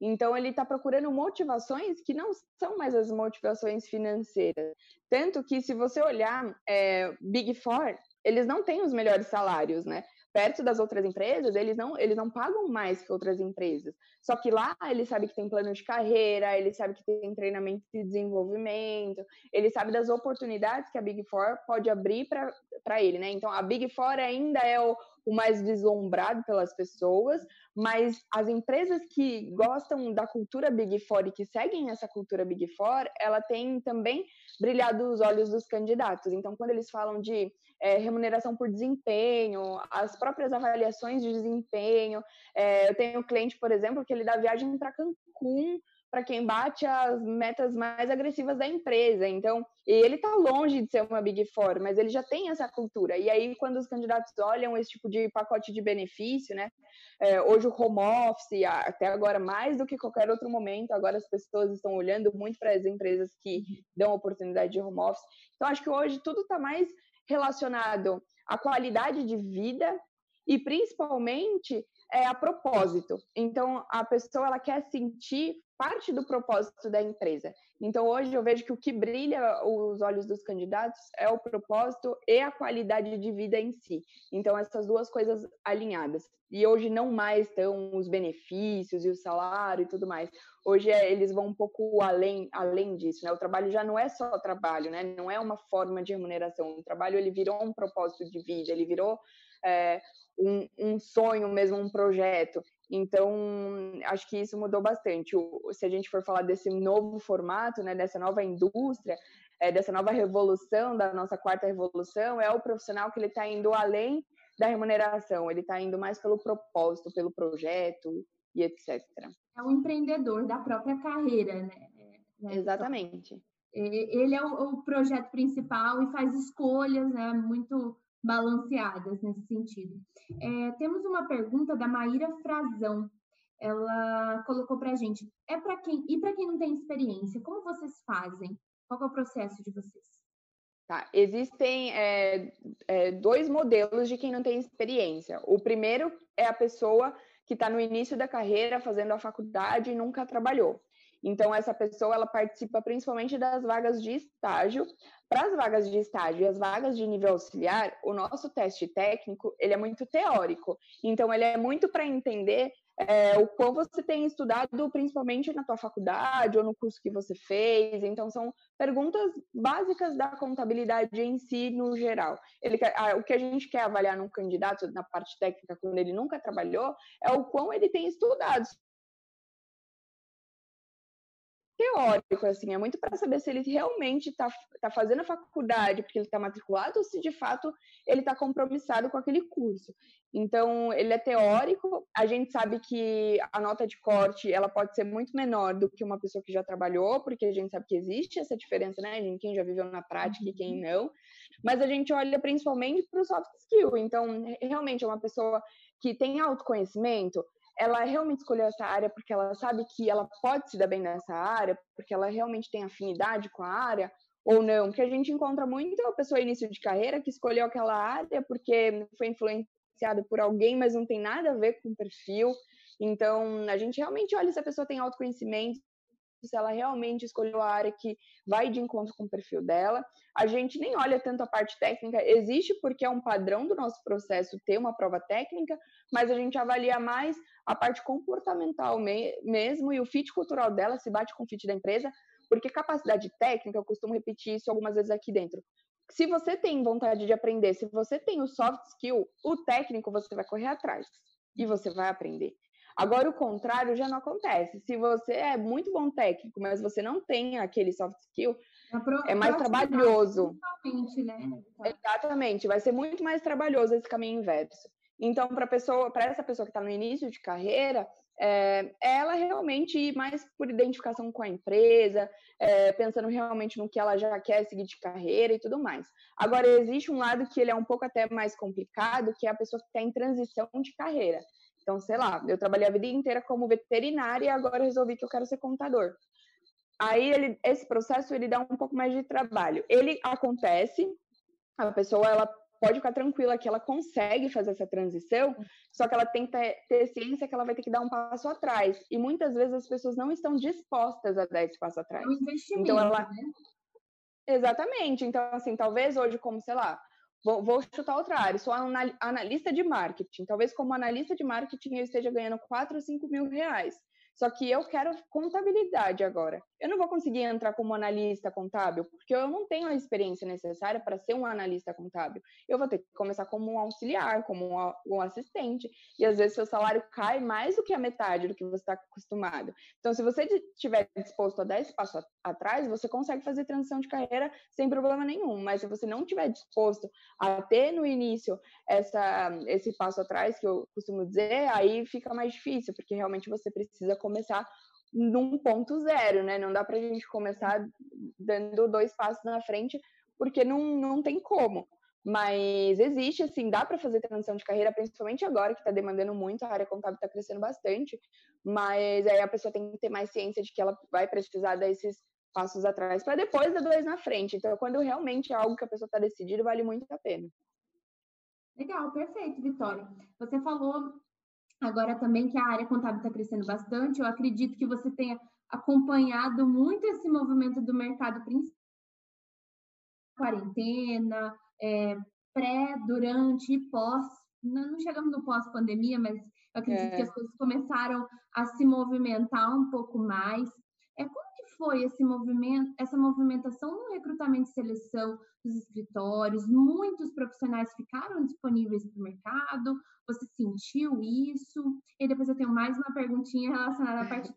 então, ele está procurando motivações que não são mais as motivações financeiras. Tanto que, se você olhar é, Big Four, eles não têm os melhores salários, né? Perto das outras empresas, eles não, eles não pagam mais que outras empresas. Só que lá ele sabe que tem plano de carreira, ele sabe que tem treinamento e desenvolvimento, ele sabe das oportunidades que a Big Four pode abrir para ele, né? Então a Big Four ainda é o, o mais deslumbrado pelas pessoas, mas as empresas que gostam da cultura Big Four e que seguem essa cultura Big Four, ela tem também brilhado os olhos dos candidatos. Então, quando eles falam de é, remuneração por desempenho, as próprias avaliações de desempenho, é, eu tenho um cliente, por exemplo, que ele dá viagem para Cancún para quem bate as metas mais agressivas da empresa. Então, ele está longe de ser uma Big Four, mas ele já tem essa cultura. E aí, quando os candidatos olham esse tipo de pacote de benefício, né? É, hoje o home office, até agora mais do que qualquer outro momento, agora as pessoas estão olhando muito para as empresas que dão oportunidade de home office. Então, acho que hoje tudo está mais relacionado à qualidade de vida e principalmente é a propósito. Então, a pessoa ela quer sentir parte do propósito da empresa. Então, hoje eu vejo que o que brilha os olhos dos candidatos é o propósito e a qualidade de vida em si. Então, essas duas coisas alinhadas. E hoje não mais estão os benefícios e o salário e tudo mais. Hoje é, eles vão um pouco além, além disso, né? O trabalho já não é só trabalho, né? Não é uma forma de remuneração. O trabalho ele virou um propósito de vida, ele virou é, um, um sonho mesmo, um projeto. Então, acho que isso mudou bastante. O, se a gente for falar desse novo formato, né, dessa nova indústria, é, dessa nova revolução, da nossa quarta revolução, é o profissional que ele está indo além da remuneração, ele está indo mais pelo propósito, pelo projeto e etc. É um empreendedor da própria carreira, né? né? Exatamente. Ele é o, o projeto principal e faz escolhas, né, muito balanceadas nesse sentido. É, temos uma pergunta da Maíra Frazão. Ela colocou para a gente: é para quem e para quem não tem experiência, como vocês fazem? Qual é o processo de vocês? Tá, existem é, é, dois modelos de quem não tem experiência. O primeiro é a pessoa que está no início da carreira, fazendo a faculdade e nunca trabalhou. Então, essa pessoa ela participa principalmente das vagas de estágio. Para as vagas de estágio e as vagas de nível auxiliar, o nosso teste técnico ele é muito teórico. Então, ele é muito para entender é, o quão você tem estudado, principalmente na tua faculdade ou no curso que você fez. Então, são perguntas básicas da contabilidade em si, no geral. Ele, o que a gente quer avaliar num candidato na parte técnica, quando ele nunca trabalhou, é o quão ele tem estudado teórico, assim, é muito para saber se ele realmente está tá fazendo a faculdade porque ele está matriculado ou se de fato ele está compromissado com aquele curso. Então, ele é teórico, a gente sabe que a nota de corte ela pode ser muito menor do que uma pessoa que já trabalhou, porque a gente sabe que existe essa diferença, né, em quem já viveu na prática e quem uhum. não, mas a gente olha principalmente para o soft skill, então, realmente é uma pessoa que tem autoconhecimento, ela realmente escolheu essa área porque ela sabe que ela pode se dar bem nessa área, porque ela realmente tem afinidade com a área, ou não. Que a gente encontra muito a pessoa início de carreira que escolheu aquela área porque foi influenciada por alguém, mas não tem nada a ver com o perfil. Então, a gente realmente olha se a pessoa tem autoconhecimento, se ela realmente escolheu a área que vai de encontro com o perfil dela. A gente nem olha tanto a parte técnica, existe porque é um padrão do nosso processo ter uma prova técnica, mas a gente avalia mais a parte comportamental mesmo e o fit cultural dela se bate com o fit da empresa, porque capacidade técnica, eu costumo repetir isso algumas vezes aqui dentro. Se você tem vontade de aprender, se você tem o soft skill, o técnico você vai correr atrás e você vai aprender. Agora, o contrário já não acontece. Se você é muito bom técnico, mas você não tem aquele soft skill, é, é mais trabalhoso. Né? Exatamente, vai ser muito mais trabalhoso esse caminho inverso. Então, para pessoa, para essa pessoa que está no início de carreira, é, ela realmente ir mais por identificação com a empresa, é, pensando realmente no que ela já quer seguir de carreira e tudo mais. Agora, existe um lado que ele é um pouco até mais complicado, que é a pessoa que está em transição de carreira. Então, sei lá, eu trabalhei a vida inteira como veterinária e agora resolvi que eu quero ser contador. Aí, ele, esse processo, ele dá um pouco mais de trabalho. Ele acontece, a pessoa, ela pode ficar tranquila que ela consegue fazer essa transição, só que ela tem que ter, ter, ciência que ela vai ter que dar um passo atrás. E muitas vezes as pessoas não estão dispostas a dar esse passo atrás. É um investimento, então ela né? Exatamente. Então, assim, talvez hoje, como, sei lá, vou, vou chutar outra área, sou analista de marketing. Talvez como analista de marketing eu esteja ganhando 4 ou 5 mil reais. Só que eu quero contabilidade agora. Eu não vou conseguir entrar como analista contábil, porque eu não tenho a experiência necessária para ser um analista contábil. Eu vou ter que começar como um auxiliar, como um, assistente. E às vezes seu salário cai mais do que a metade do que você está acostumado. Então, se você estiver disposto a dar esse passo atrás, você consegue fazer transição de carreira sem problema nenhum. Mas se você não estiver disposto a ter no início essa, esse passo atrás, que eu costumo dizer, aí fica mais difícil, porque realmente você precisa começar num ponto zero, né? Não dá para a gente começar dando dois passos na frente, porque não, não tem como. Mas existe, assim, dá para fazer transição de carreira, principalmente agora que está demandando muito, a área contábil está crescendo bastante, mas aí a pessoa tem que ter mais ciência de que ela vai precisar desses passos atrás para depois dar dois na frente. Então, quando realmente é algo que a pessoa está decidida, vale muito a pena. Legal, perfeito, Vitória. Você falou agora também que a área contábil está crescendo bastante. Eu acredito que você tenha acompanhado muito esse movimento do mercado principal quarentena, é, pré, durante e pós. Não, não chegamos no pós-pandemia, mas eu acredito é. que as coisas começaram a se movimentar um pouco mais. É, como foi esse movimento, essa movimentação no recrutamento e seleção dos escritórios? Muitos profissionais ficaram disponíveis para o mercado? Você sentiu isso? E depois eu tenho mais uma perguntinha relacionada à parte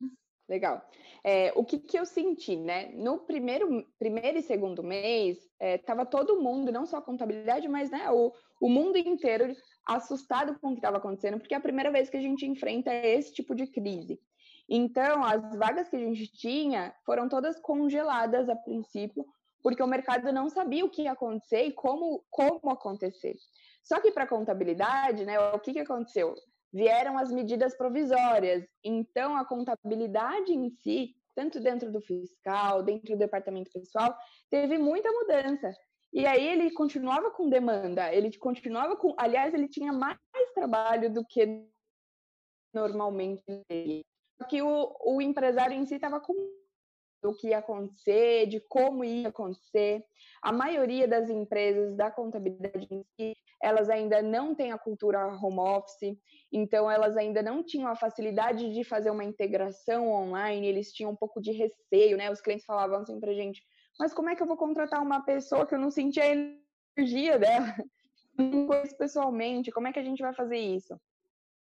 Legal. É, o que, que eu senti, né? No primeiro, primeiro e segundo mês, estava é, todo mundo, não só a contabilidade, mas né, o, o mundo inteiro assustado com o que estava acontecendo, porque é a primeira vez que a gente enfrenta esse tipo de crise. Então, as vagas que a gente tinha foram todas congeladas a princípio, porque o mercado não sabia o que ia acontecer e como, como acontecer. Só que para contabilidade, né, o que, que aconteceu? vieram as medidas provisórias. Então, a contabilidade em si, tanto dentro do fiscal, dentro do departamento pessoal, teve muita mudança. E aí ele continuava com demanda, ele continuava com. Aliás, ele tinha mais trabalho do que normalmente ele. Que o, o empresário em si estava com do que ia acontecer, de como ia acontecer. A maioria das empresas da contabilidade em si, elas ainda não têm a cultura home office, então elas ainda não tinham a facilidade de fazer uma integração online, eles tinham um pouco de receio, né? Os clientes falavam assim pra gente, mas como é que eu vou contratar uma pessoa que eu não senti a energia dela? Não conheço pessoalmente, como é que a gente vai fazer isso?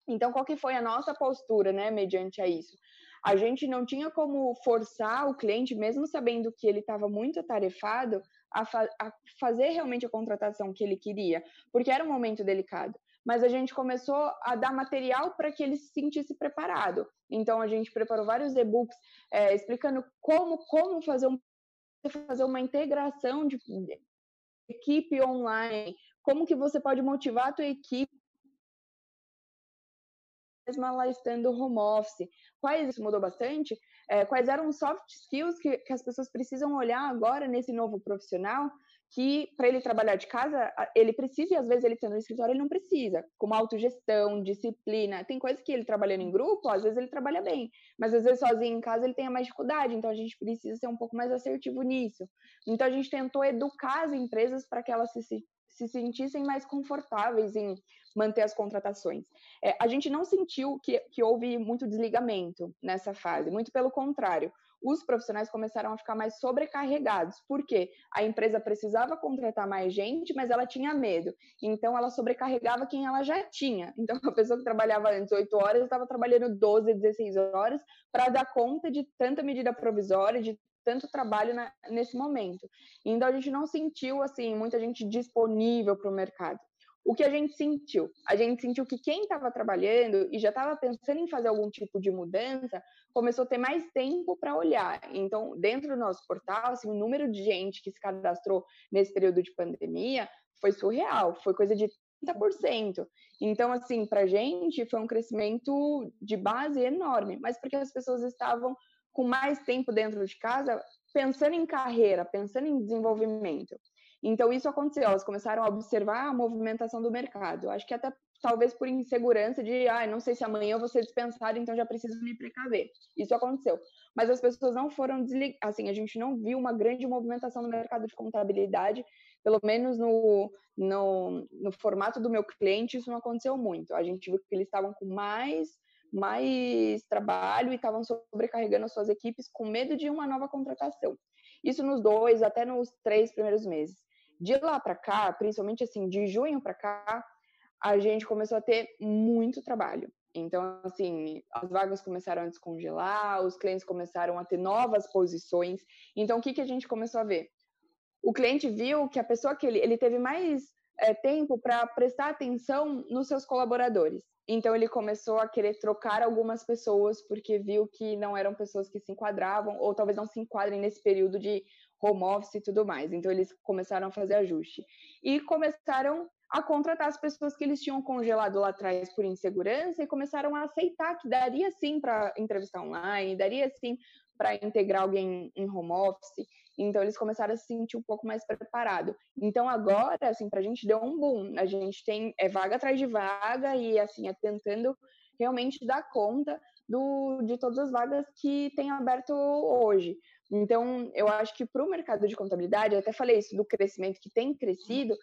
Então, qual que foi a nossa postura, né, mediante a isso? A gente não tinha como forçar o cliente, mesmo sabendo que ele estava muito atarefado, a, fa a fazer realmente a contratação que ele queria, porque era um momento delicado mas a gente começou a dar material para que ele se sentisse preparado. Então a gente preparou vários e-books é, explicando como como fazer, um, fazer uma integração de equipe online, como que você pode motivar a tua equipe mesmo ela estando home office. Quais isso mudou bastante? É, quais eram os soft skills que, que as pessoas precisam olhar agora nesse novo profissional? Que para ele trabalhar de casa, ele precisa, e às vezes ele estando no escritório, ele não precisa, como autogestão, disciplina. Tem coisas que ele trabalhando em grupo, às vezes ele trabalha bem, mas às vezes sozinho em casa ele tem mais dificuldade, então a gente precisa ser um pouco mais assertivo nisso. Então a gente tentou educar as empresas para que elas se, se sentissem mais confortáveis em manter as contratações. É, a gente não sentiu que, que houve muito desligamento nessa fase, muito pelo contrário. Os profissionais começaram a ficar mais sobrecarregados, porque a empresa precisava contratar mais gente, mas ela tinha medo. Então, ela sobrecarregava quem ela já tinha. Então, a pessoa que trabalhava antes 8 horas estava trabalhando 12, 16 horas para dar conta de tanta medida provisória, de tanto trabalho na, nesse momento. Então a gente não sentiu assim muita gente disponível para o mercado. O que a gente sentiu? A gente sentiu que quem estava trabalhando e já estava pensando em fazer algum tipo de mudança começou a ter mais tempo para olhar. Então, dentro do nosso portal, assim, o número de gente que se cadastrou nesse período de pandemia foi surreal, foi coisa de 30%. Então, assim, para a gente foi um crescimento de base enorme, mas porque as pessoas estavam com mais tempo dentro de casa, pensando em carreira, pensando em desenvolvimento. Então, isso aconteceu, elas começaram a observar a movimentação do mercado. Acho que até talvez por insegurança de, ah, não sei se amanhã eu vou ser dispensado, então já preciso me precaver. Isso aconteceu. Mas as pessoas não foram desligadas, assim, a gente não viu uma grande movimentação no mercado de contabilidade, pelo menos no, no, no formato do meu cliente, isso não aconteceu muito. A gente viu que eles estavam com mais mais trabalho e estavam sobrecarregando as suas equipes com medo de uma nova contratação. Isso nos dois, até nos três primeiros meses. De lá para cá, principalmente assim, de junho para cá, a gente começou a ter muito trabalho. Então, assim, as vagas começaram a descongelar, os clientes começaram a ter novas posições. Então, o que, que a gente começou a ver? O cliente viu que a pessoa que ele, ele teve mais é, tempo para prestar atenção nos seus colaboradores. Então ele começou a querer trocar algumas pessoas porque viu que não eram pessoas que se enquadravam ou talvez não se enquadrem nesse período de home office e tudo mais. Então eles começaram a fazer ajuste e começaram a contratar as pessoas que eles tinham congelado lá atrás por insegurança e começaram a aceitar que daria sim para entrevistar online, daria sim para integrar alguém em home office. Então eles começaram a se sentir um pouco mais preparado. Então agora, assim, para a gente deu um boom. A gente tem é vaga atrás de vaga e assim é tentando realmente dar conta do, de todas as vagas que tem aberto hoje. Então, eu acho que para o mercado de contabilidade, eu até falei isso do crescimento que tem crescido,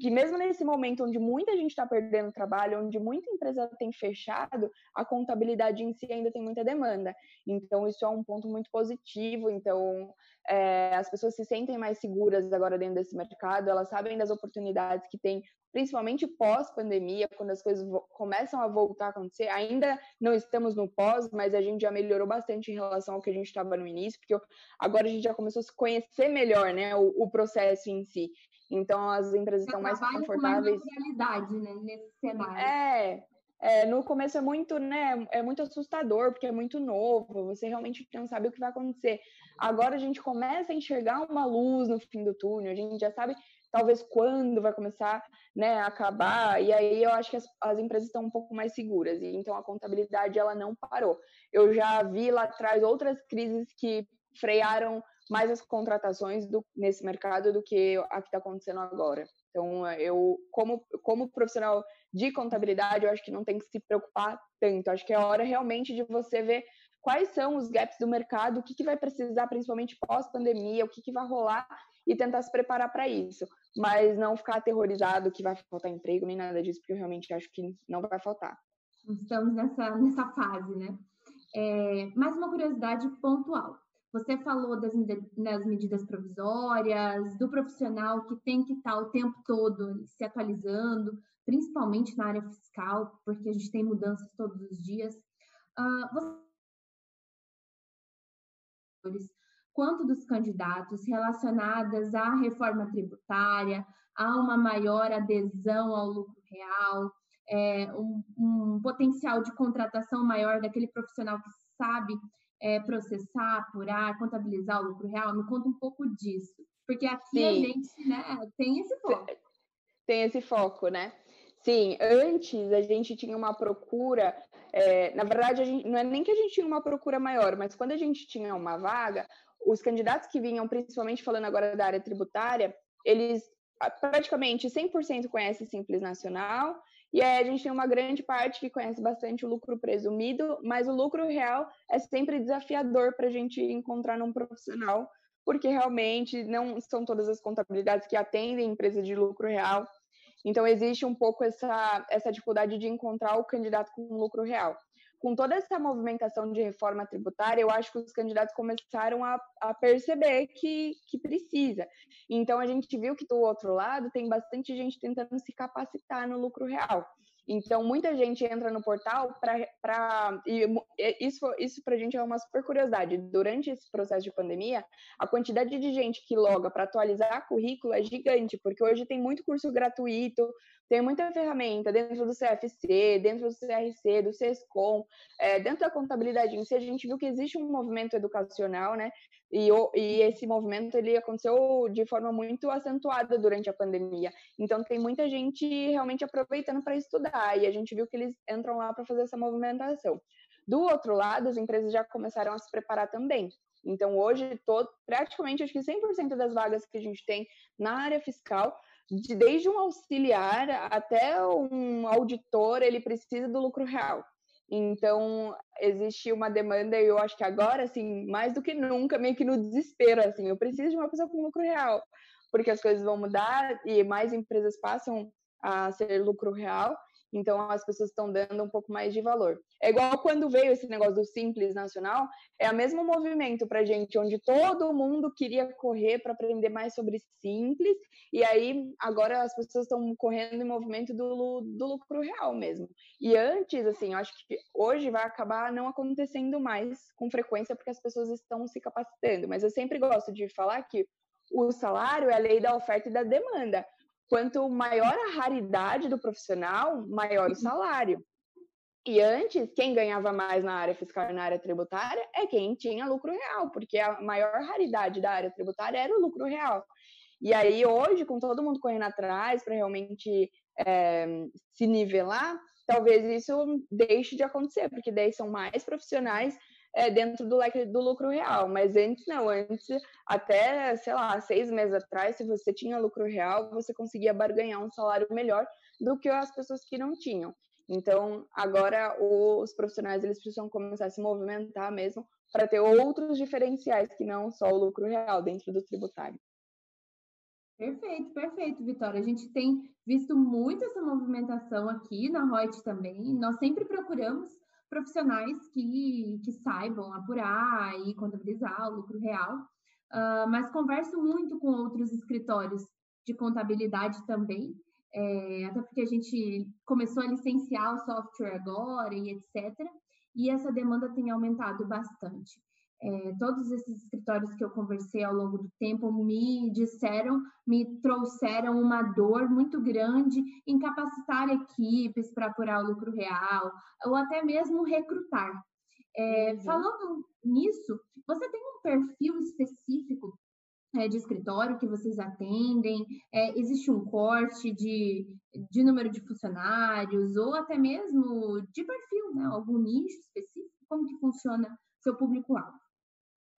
que mesmo nesse momento onde muita gente está perdendo trabalho, onde muita empresa tem fechado, a contabilidade em si ainda tem muita demanda. Então, isso é um ponto muito positivo. Então, é, as pessoas se sentem mais seguras agora dentro desse mercado, elas sabem das oportunidades que tem, principalmente pós-pandemia, quando as coisas começam a voltar a acontecer. Ainda não estamos no pós, mas a gente já melhorou bastante em relação ao que a gente estava no início, porque agora a gente já começou a se conhecer melhor, né, o, o processo em si. Então as empresas estão mais confortáveis. Com realidade, né, nesse cenário. É, é, no começo é muito, né, é muito assustador, porque é muito novo, você realmente não sabe o que vai acontecer. Agora a gente começa a enxergar uma luz no fim do túnel, a gente já sabe talvez quando vai começar né, a acabar, e aí eu acho que as, as empresas estão um pouco mais seguras, e então a contabilidade ela não parou. Eu já vi lá atrás outras crises que frearam mais as contratações do, nesse mercado do que a que está acontecendo agora. Então, eu, como, como profissional de contabilidade, eu acho que não tem que se preocupar tanto. Acho que é hora realmente de você ver quais são os gaps do mercado, o que, que vai precisar, principalmente pós-pandemia, o que, que vai rolar e tentar se preparar para isso. Mas não ficar aterrorizado que vai faltar emprego nem nada disso, porque eu realmente acho que não vai faltar. Estamos nessa, nessa fase, né? É, mais uma curiosidade pontual. Você falou das, das, medidas provisórias, do profissional que tem que estar o tempo todo se atualizando, principalmente na área fiscal, porque a gente tem mudanças todos os dias. Uh, você... quanto dos candidatos relacionadas à reforma tributária, a uma maior adesão ao lucro real, é, um, um potencial de contratação maior daquele profissional que sabe é, processar, apurar, contabilizar o lucro real? Me conta um pouco disso. Porque aqui Sim. a gente né, tem esse foco. Tem esse foco, né? Sim, antes a gente tinha uma procura. É, na verdade, gente, não é nem que a gente tinha uma procura maior, mas quando a gente tinha uma vaga, os candidatos que vinham, principalmente falando agora da área tributária, eles praticamente 100% conhecem Simples Nacional e aí a gente tem uma grande parte que conhece bastante o lucro presumido, mas o lucro real é sempre desafiador para a gente encontrar num profissional, porque realmente não são todas as contabilidades que atendem empresa de lucro real. Então existe um pouco essa, essa dificuldade de encontrar o candidato com lucro real com toda essa movimentação de reforma tributária, eu acho que os candidatos começaram a, a, perceber que, que precisa. Então, a gente viu que do outro lado tem bastante gente tentando se capacitar no lucro real. Então, muita gente entra no portal para. Isso, isso para a gente é uma super curiosidade. Durante esse processo de pandemia, a quantidade de gente que loga para atualizar currículo é gigante, porque hoje tem muito curso gratuito, tem muita ferramenta dentro do CFC, dentro do CRC, do SESCOM, é, dentro da contabilidade em si, a gente viu que existe um movimento educacional, né? E, e, esse movimento ele aconteceu de forma muito acentuada durante a pandemia. Então tem muita gente realmente aproveitando para estudar e a gente viu que eles entram lá para fazer essa movimentação. Do outro lado, as empresas já começaram a se preparar também. Então hoje todo, praticamente acho que 100% das vagas que a gente tem na área fiscal de, desde um auxiliar até um auditor, ele precisa do lucro real. Então, existe uma demanda, e eu acho que agora, assim, mais do que nunca, meio que no desespero, assim, eu preciso de uma pessoa com lucro real, porque as coisas vão mudar e mais empresas passam a ser lucro real, então as pessoas estão dando um pouco mais de valor. É igual quando veio esse negócio do Simples Nacional, é o mesmo movimento para gente, onde todo mundo queria correr para aprender mais sobre Simples, e aí agora as pessoas estão correndo em movimento do, do lucro real mesmo. E antes, assim, eu acho que hoje vai acabar não acontecendo mais com frequência, porque as pessoas estão se capacitando, mas eu sempre gosto de falar que o salário é a lei da oferta e da demanda. Quanto maior a raridade do profissional, maior o salário. E antes, quem ganhava mais na área fiscal e na área tributária é quem tinha lucro real, porque a maior raridade da área tributária era o lucro real. E aí, hoje, com todo mundo correndo atrás para realmente é, se nivelar, talvez isso deixe de acontecer, porque daí são mais profissionais é, dentro do leque do lucro real. Mas antes não, antes, até, sei lá, seis meses atrás, se você tinha lucro real, você conseguia barganhar um salário melhor do que as pessoas que não tinham. Então, agora os profissionais eles precisam começar a se movimentar mesmo para ter outros diferenciais que não só o lucro real dentro do tributário. Perfeito, perfeito, Vitória. A gente tem visto muito essa movimentação aqui na Reut também. Nós sempre procuramos profissionais que, que saibam apurar e contabilizar o lucro real, uh, mas converso muito com outros escritórios de contabilidade também, é, até porque a gente começou a licenciar o software agora e etc. E essa demanda tem aumentado bastante. É, todos esses escritórios que eu conversei ao longo do tempo me disseram, me trouxeram uma dor muito grande em capacitar equipes para apurar o lucro real, ou até mesmo recrutar. É, uhum. Falando nisso, você tem um perfil específico é, de escritório que vocês atendem? É, existe um corte de, de número de funcionários ou até mesmo de perfil, né? Algum nicho específico? Como que funciona seu público-alvo?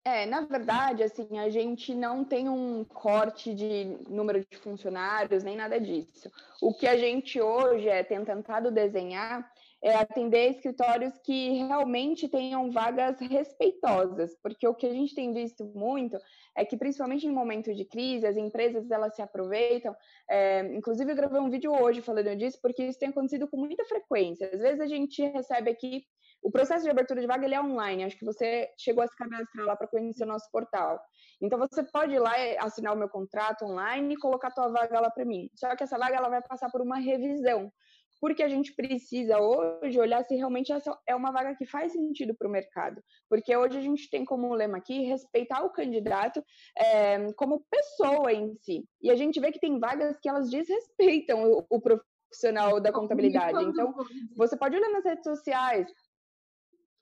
É, na verdade, assim, a gente não tem um corte de número de funcionários, nem nada disso. O que a gente hoje é tem tentado desenhar é atender escritórios que realmente tenham vagas respeitosas, porque o que a gente tem visto muito é que, principalmente em momentos de crise, as empresas elas se aproveitam. É, inclusive, eu gravei um vídeo hoje falando disso, porque isso tem acontecido com muita frequência. Às vezes a gente recebe aqui o processo de abertura de vaga ele é online. Acho que você chegou a se cadastrar lá para conhecer o nosso portal. Então você pode ir lá assinar o meu contrato online e colocar a tua vaga lá para mim. Só que essa vaga ela vai passar por uma revisão, porque a gente precisa hoje olhar se realmente essa é uma vaga que faz sentido para o mercado. Porque hoje a gente tem como lema aqui respeitar o candidato é, como pessoa em si. E a gente vê que tem vagas que elas desrespeitam o, o profissional da contabilidade. Então, você pode olhar nas redes sociais,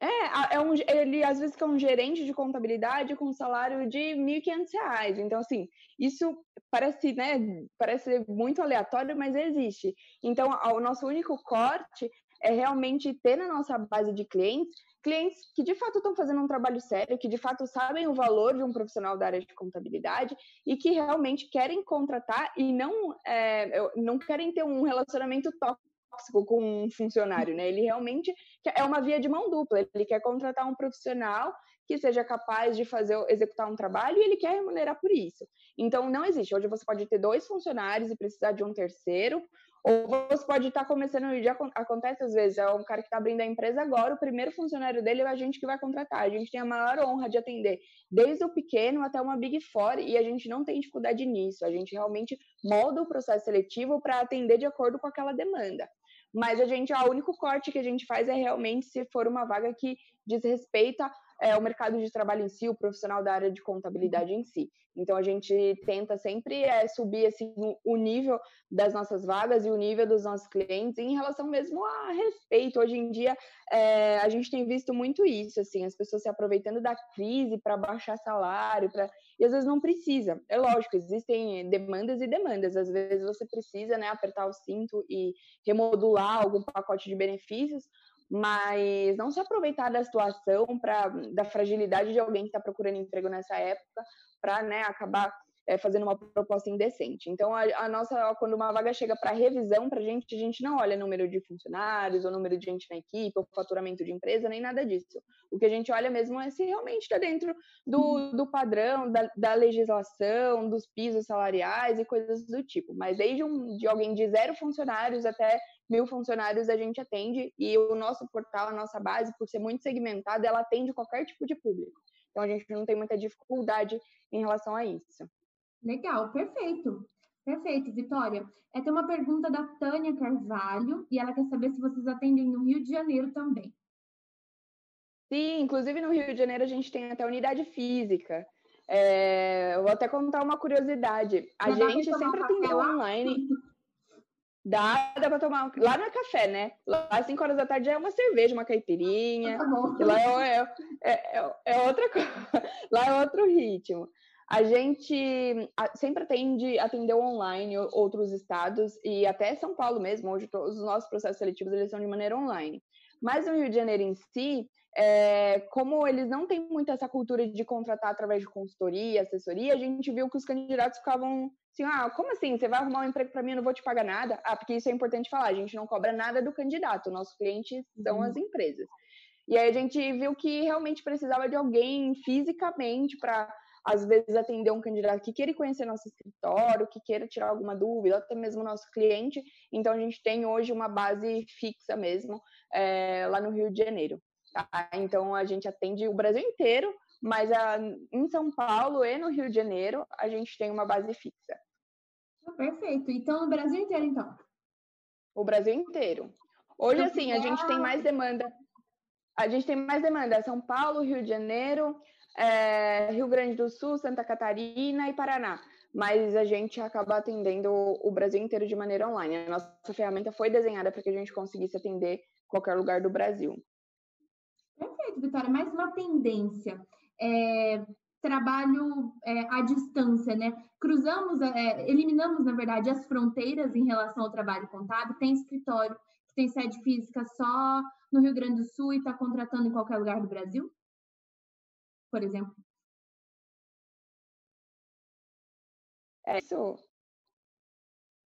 é, é um, ele às vezes é um gerente de contabilidade com um salário de R$ 1.500. Então, assim, isso parece, né, parece muito aleatório, mas existe. Então, o nosso único corte é realmente ter na nossa base de clientes clientes que de fato estão fazendo um trabalho sério, que de fato sabem o valor de um profissional da área de contabilidade e que realmente querem contratar e não, é, não querem ter um relacionamento tóxico tóxico com um funcionário, né? Ele realmente é uma via de mão dupla. Ele quer contratar um profissional que seja capaz de fazer executar um trabalho e ele quer remunerar por isso. Então não existe. Hoje você pode ter dois funcionários e precisar de um terceiro, ou você pode estar começando, acontece às vezes, é um cara que está abrindo a empresa agora, o primeiro funcionário dele é a gente que vai contratar. A gente tem a maior honra de atender desde o pequeno até uma Big Four e a gente não tem dificuldade nisso. A gente realmente molda o processo seletivo para atender de acordo com aquela demanda. Mas a gente, o único corte que a gente faz é realmente se for uma vaga que desrespeita é, o mercado de trabalho em si, o profissional da área de contabilidade em si. Então a gente tenta sempre é, subir assim, o nível das nossas vagas e o nível dos nossos clientes em relação mesmo a respeito. Hoje em dia é, a gente tem visto muito isso, assim, as pessoas se aproveitando da crise para baixar salário, para e às vezes não precisa. É lógico, existem demandas e demandas. Às vezes você precisa né, apertar o cinto e remodular algum pacote de benefícios, mas não se aproveitar da situação, pra, da fragilidade de alguém que está procurando emprego nessa época, para né, acabar é, fazendo uma proposta indecente. Então, a, a nossa, quando uma vaga chega para revisão para a gente, a gente não olha número de funcionários, ou número de gente na equipe, ou faturamento de empresa, nem nada disso. O que a gente olha mesmo é se realmente está dentro do, do padrão, da, da, legislação, dos pisos salariais e coisas do tipo. Mas desde um, de alguém de zero funcionários até mil funcionários a gente atende, e o nosso portal, a nossa base, por ser muito segmentada, ela atende qualquer tipo de público. Então, a gente não tem muita dificuldade em relação a isso. Legal, perfeito. Perfeito, Vitória. É, tem uma pergunta da Tânia Carvalho e ela quer saber se vocês atendem no Rio de Janeiro também. Sim, inclusive no Rio de Janeiro a gente tem até unidade física. É, eu vou até contar uma curiosidade. A gente sempre atendeu online. Dá, dá pra tomar. Lá não é café, né? Lá às 5 horas da tarde é uma cerveja, uma caipirinha. Tá lá é, é, é, é outra coisa. Lá é outro ritmo. A gente sempre atende, atendeu online outros estados e até São Paulo mesmo. Hoje todos os nossos processos seletivos eles são de maneira online. Mas no Rio de Janeiro em si, é, como eles não têm muito essa cultura de contratar através de consultoria, assessoria, a gente viu que os candidatos ficavam assim, ah, como assim? Você vai arrumar um emprego para mim, eu não vou te pagar nada? Ah, porque isso é importante falar, a gente não cobra nada do candidato, nossos clientes são uhum. as empresas. E aí a gente viu que realmente precisava de alguém fisicamente para às vezes atender um candidato que queira conhecer nosso escritório, que queira tirar alguma dúvida, até mesmo nosso cliente. Então a gente tem hoje uma base fixa mesmo é, lá no Rio de Janeiro. Tá? Então a gente atende o Brasil inteiro, mas a, em São Paulo e no Rio de Janeiro a gente tem uma base fixa. Perfeito. Então, o Brasil inteiro, então? O Brasil inteiro. Hoje, então, assim, a gente tem mais demanda. A gente tem mais demanda São Paulo, Rio de Janeiro, é, Rio Grande do Sul, Santa Catarina e Paraná. Mas a gente acaba atendendo o Brasil inteiro de maneira online. A nossa ferramenta foi desenhada para que a gente conseguisse atender qualquer lugar do Brasil. Perfeito, Vitória. Mais uma tendência. É, trabalho é, à distância, né? Cruzamos, é, eliminamos, na verdade, as fronteiras em relação ao trabalho contábil. Tem escritório que tem sede física só no Rio Grande do Sul e está contratando em qualquer lugar do Brasil? Por exemplo. É isso.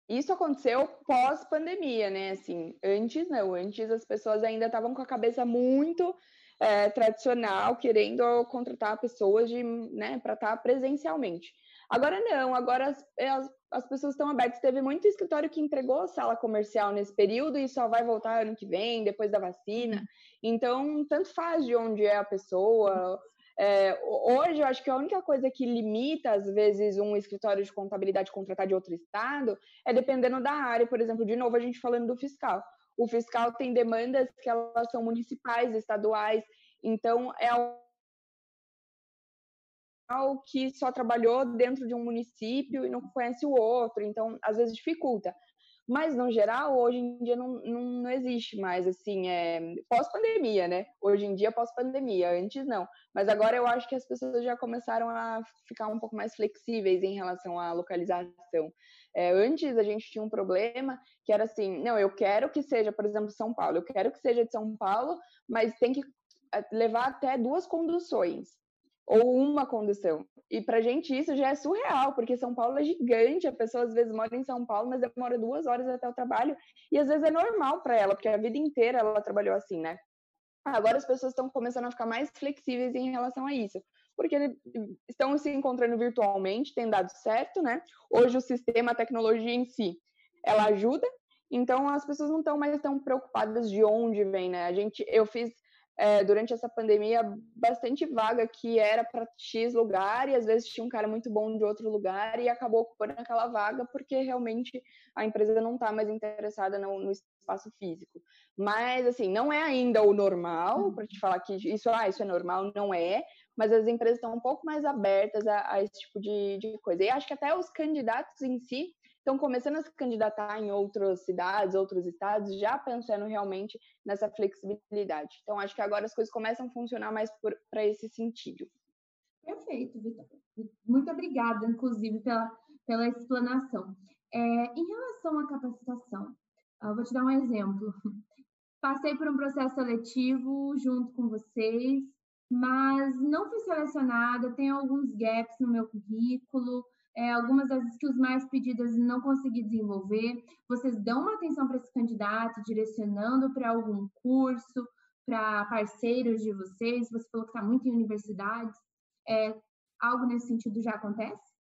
Isso aconteceu pós-pandemia, né? Assim, antes não, antes as pessoas ainda estavam com a cabeça muito é, tradicional, querendo contratar pessoas de, né, para estar tá presencialmente. Agora não, agora as, as, as pessoas estão abertas. Teve muito escritório que entregou sala comercial nesse período e só vai voltar ano que vem, depois da vacina. Uhum. Então, tanto faz de onde é a pessoa. É, hoje, eu acho que a única coisa que limita, às vezes, um escritório de contabilidade contratar de outro estado é dependendo da área. Por exemplo, de novo, a gente falando do fiscal o fiscal tem demandas que elas são municipais, estaduais, então é que só trabalhou dentro de um município e não conhece o outro, então às vezes dificulta. Mas, no geral, hoje em dia não, não, não existe mais, assim, é, pós-pandemia, né? Hoje em dia, pós-pandemia, antes não. Mas agora eu acho que as pessoas já começaram a ficar um pouco mais flexíveis em relação à localização. É, antes a gente tinha um problema que era assim, não, eu quero que seja, por exemplo, São Paulo, eu quero que seja de São Paulo, mas tem que é, levar até duas conduções ou uma condução. E pra gente isso já é surreal, porque São Paulo é gigante, a pessoa às vezes mora em São Paulo, mas demora duas horas até o trabalho, e às vezes é normal para ela, porque a vida inteira ela trabalhou assim, né? Agora as pessoas estão começando a ficar mais flexíveis em relação a isso porque estão se encontrando virtualmente, tem dado certo, né? Hoje o sistema, a tecnologia em si, ela ajuda, então as pessoas não estão mais tão preocupadas de onde vem, né? A gente, eu fiz é, durante essa pandemia bastante vaga que era para X lugar e às vezes tinha um cara muito bom de outro lugar e acabou ocupando aquela vaga porque realmente a empresa não está mais interessada no, no, espaço físico. Mas assim, não é ainda o normal, para te falar que isso, ah, isso é normal, não é, mas as empresas estão um pouco mais abertas a, a esse tipo de, de coisa. E acho que até os candidatos em si estão começando a se candidatar em outras cidades, outros estados, já pensando realmente nessa flexibilidade. Então, acho que agora as coisas começam a funcionar mais para esse sentido. Perfeito, Vitória. Muito obrigada, inclusive, pela, pela explanação. É, em relação à capacitação, eu vou te dar um exemplo. Passei por um processo seletivo junto com vocês, mas não fui selecionada, tenho alguns gaps no meu currículo, é, algumas das skills mais pedidas não consegui desenvolver. Vocês dão uma atenção para esse candidato, direcionando para algum curso, para parceiros de vocês? Você falou que está muito em universidades. É, algo nesse sentido já acontece?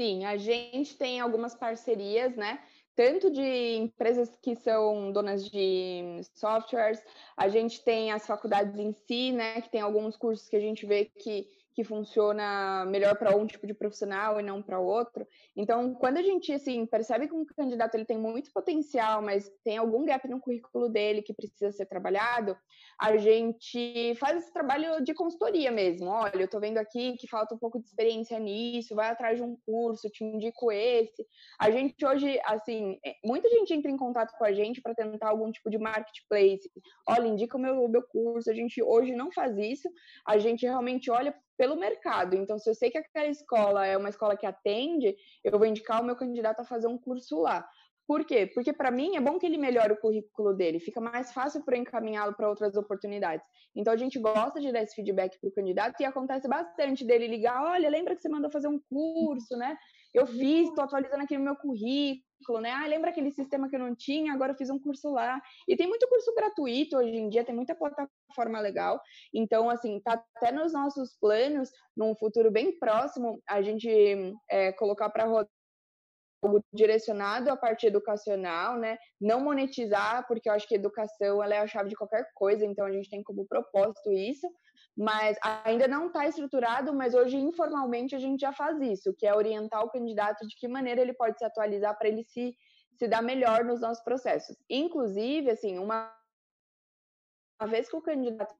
Sim, a gente tem algumas parcerias, né? tanto de empresas que são donas de softwares, a gente tem as faculdades em si, né, que tem alguns cursos que a gente vê que, que funciona melhor para um tipo de profissional e não para outro. Então, quando a gente assim percebe que um candidato ele tem muito potencial, mas tem algum gap no currículo dele que precisa ser trabalhado, a gente faz esse trabalho de consultoria mesmo. Olha, eu estou vendo aqui que falta um pouco de experiência nisso, vai atrás de um curso, te indico esse. A gente hoje, assim, é, muita gente entra em contato com a gente para tentar algum tipo de marketplace. Olha, indica o meu, o meu curso. A gente hoje não faz isso. A gente realmente olha pelo mercado. Então, se eu sei que aquela escola é uma escola que atende, eu vou indicar o meu candidato a fazer um curso lá. Por quê? Porque para mim é bom que ele melhore o currículo dele, fica mais fácil para encaminhá-lo para outras oportunidades. Então a gente gosta de dar esse feedback para o candidato e acontece bastante dele ligar, olha, lembra que você mandou fazer um curso, né? Eu fiz, estou atualizando aqui no meu currículo, né? Ah, lembra aquele sistema que eu não tinha? Agora eu fiz um curso lá. E tem muito curso gratuito hoje em dia, tem muita plataforma legal. Então, assim, tá até nos nossos planos, num futuro bem próximo, a gente é, colocar para rodar algo direcionado à parte educacional, né? Não monetizar, porque eu acho que educação ela é a chave de qualquer coisa, então a gente tem como propósito isso, mas ainda não está estruturado, mas hoje informalmente a gente já faz isso, que é orientar o candidato de que maneira ele pode se atualizar para ele se, se dar melhor nos nossos processos. Inclusive, assim, uma uma vez que o candidato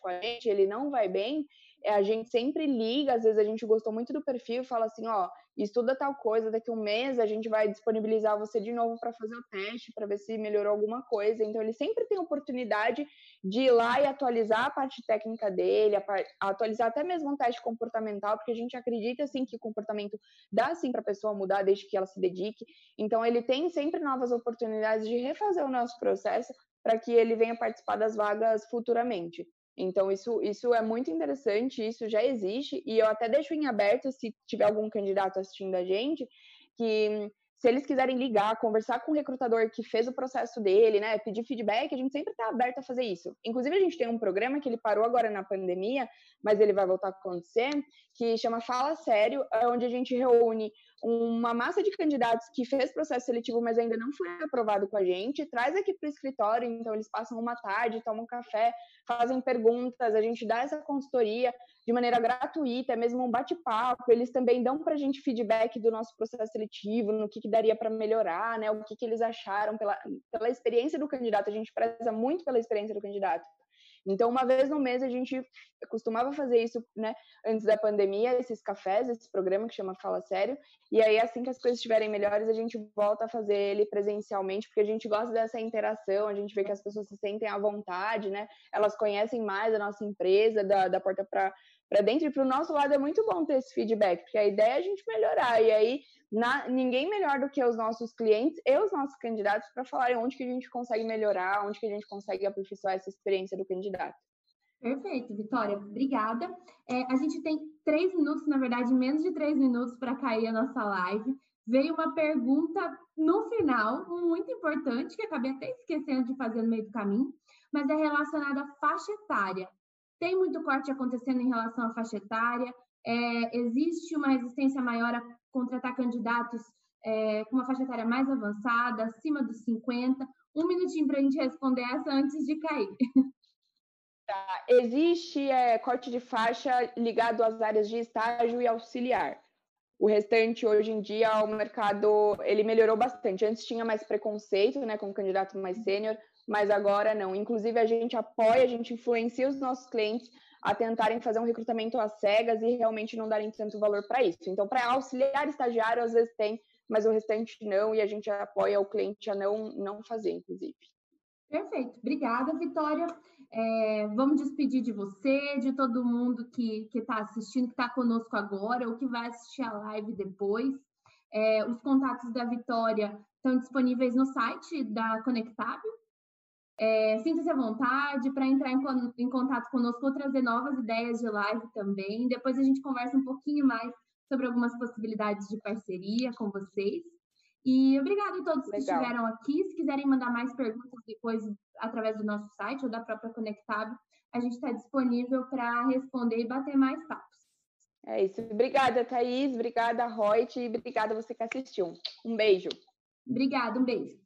com a gente, ele não vai bem, a gente sempre liga, às vezes a gente gostou muito do perfil fala assim, ó, estuda tal coisa, daqui um mês a gente vai disponibilizar você de novo para fazer o teste, para ver se melhorou alguma coisa. Então, ele sempre tem oportunidade de ir lá e atualizar a parte técnica dele, atualizar até mesmo um teste comportamental, porque a gente acredita, assim, que o comportamento dá, sim, para a pessoa mudar desde que ela se dedique. Então, ele tem sempre novas oportunidades de refazer o nosso processo para que ele venha participar das vagas futuramente. Então, isso, isso é muito interessante, isso já existe, e eu até deixo em aberto, se tiver algum candidato assistindo a gente, que se eles quiserem ligar, conversar com o recrutador que fez o processo dele, né, pedir feedback, a gente sempre está aberto a fazer isso. Inclusive, a gente tem um programa que ele parou agora na pandemia, mas ele vai voltar a acontecer, que chama Fala Sério, onde a gente reúne uma massa de candidatos que fez processo seletivo, mas ainda não foi aprovado com a gente, traz aqui para o escritório, então eles passam uma tarde, tomam café, fazem perguntas, a gente dá essa consultoria de maneira gratuita, é mesmo um bate-papo, eles também dão para a gente feedback do nosso processo seletivo, no que, que daria para melhorar, né, o que, que eles acharam pela, pela experiência do candidato, a gente preza muito pela experiência do candidato. Então, uma vez no mês a gente costumava fazer isso, né, antes da pandemia, esses cafés, esse programa que chama Fala Sério, e aí assim que as coisas estiverem melhores, a gente volta a fazer ele presencialmente, porque a gente gosta dessa interação, a gente vê que as pessoas se sentem à vontade, né, elas conhecem mais a nossa empresa, da, da porta para para dentro e para o nosso lado é muito bom ter esse feedback, porque a ideia é a gente melhorar. E aí, na, ninguém melhor do que os nossos clientes e os nossos candidatos para falarem onde que a gente consegue melhorar, onde que a gente consegue aperfeiçoar essa experiência do candidato. Perfeito, Vitória, obrigada. É, a gente tem três minutos, na verdade, menos de três minutos para cair a nossa live. Veio uma pergunta no final, muito importante, que acabei até esquecendo de fazer no meio do caminho, mas é relacionada à faixa etária. Tem muito corte acontecendo em relação à faixa etária? É, existe uma resistência maior a contratar candidatos é, com uma faixa etária mais avançada, acima dos 50? Um minutinho para a gente responder essa antes de cair. Tá. Existe é, corte de faixa ligado às áreas de estágio e auxiliar. O restante, hoje em dia, o mercado ele melhorou bastante. Antes tinha mais preconceito né, com o candidato mais sênior, mas agora não. Inclusive, a gente apoia, a gente influencia os nossos clientes a tentarem fazer um recrutamento às cegas e realmente não darem tanto valor para isso. Então, para auxiliar estagiário, às vezes tem, mas o restante não, e a gente apoia o cliente a não, não fazer, inclusive. Perfeito. Obrigada, Vitória. É, vamos despedir de você, de todo mundo que está assistindo, que está conosco agora, ou que vai assistir a live depois. É, os contatos da Vitória estão disponíveis no site da Conectável, é, Sinta-se à vontade para entrar em, em, contato conosco ou trazer novas ideias de live também. Depois a gente conversa um pouquinho mais sobre algumas possibilidades de parceria com vocês. E obrigada a todos Legal. que estiveram aqui. Se quiserem mandar mais perguntas depois através do nosso site ou da própria Conectado, a gente está disponível para responder e bater mais papos. É isso. Obrigada, Thaís. Obrigada, Reut. E obrigada a você que assistiu. Um beijo. Obrigada, um beijo.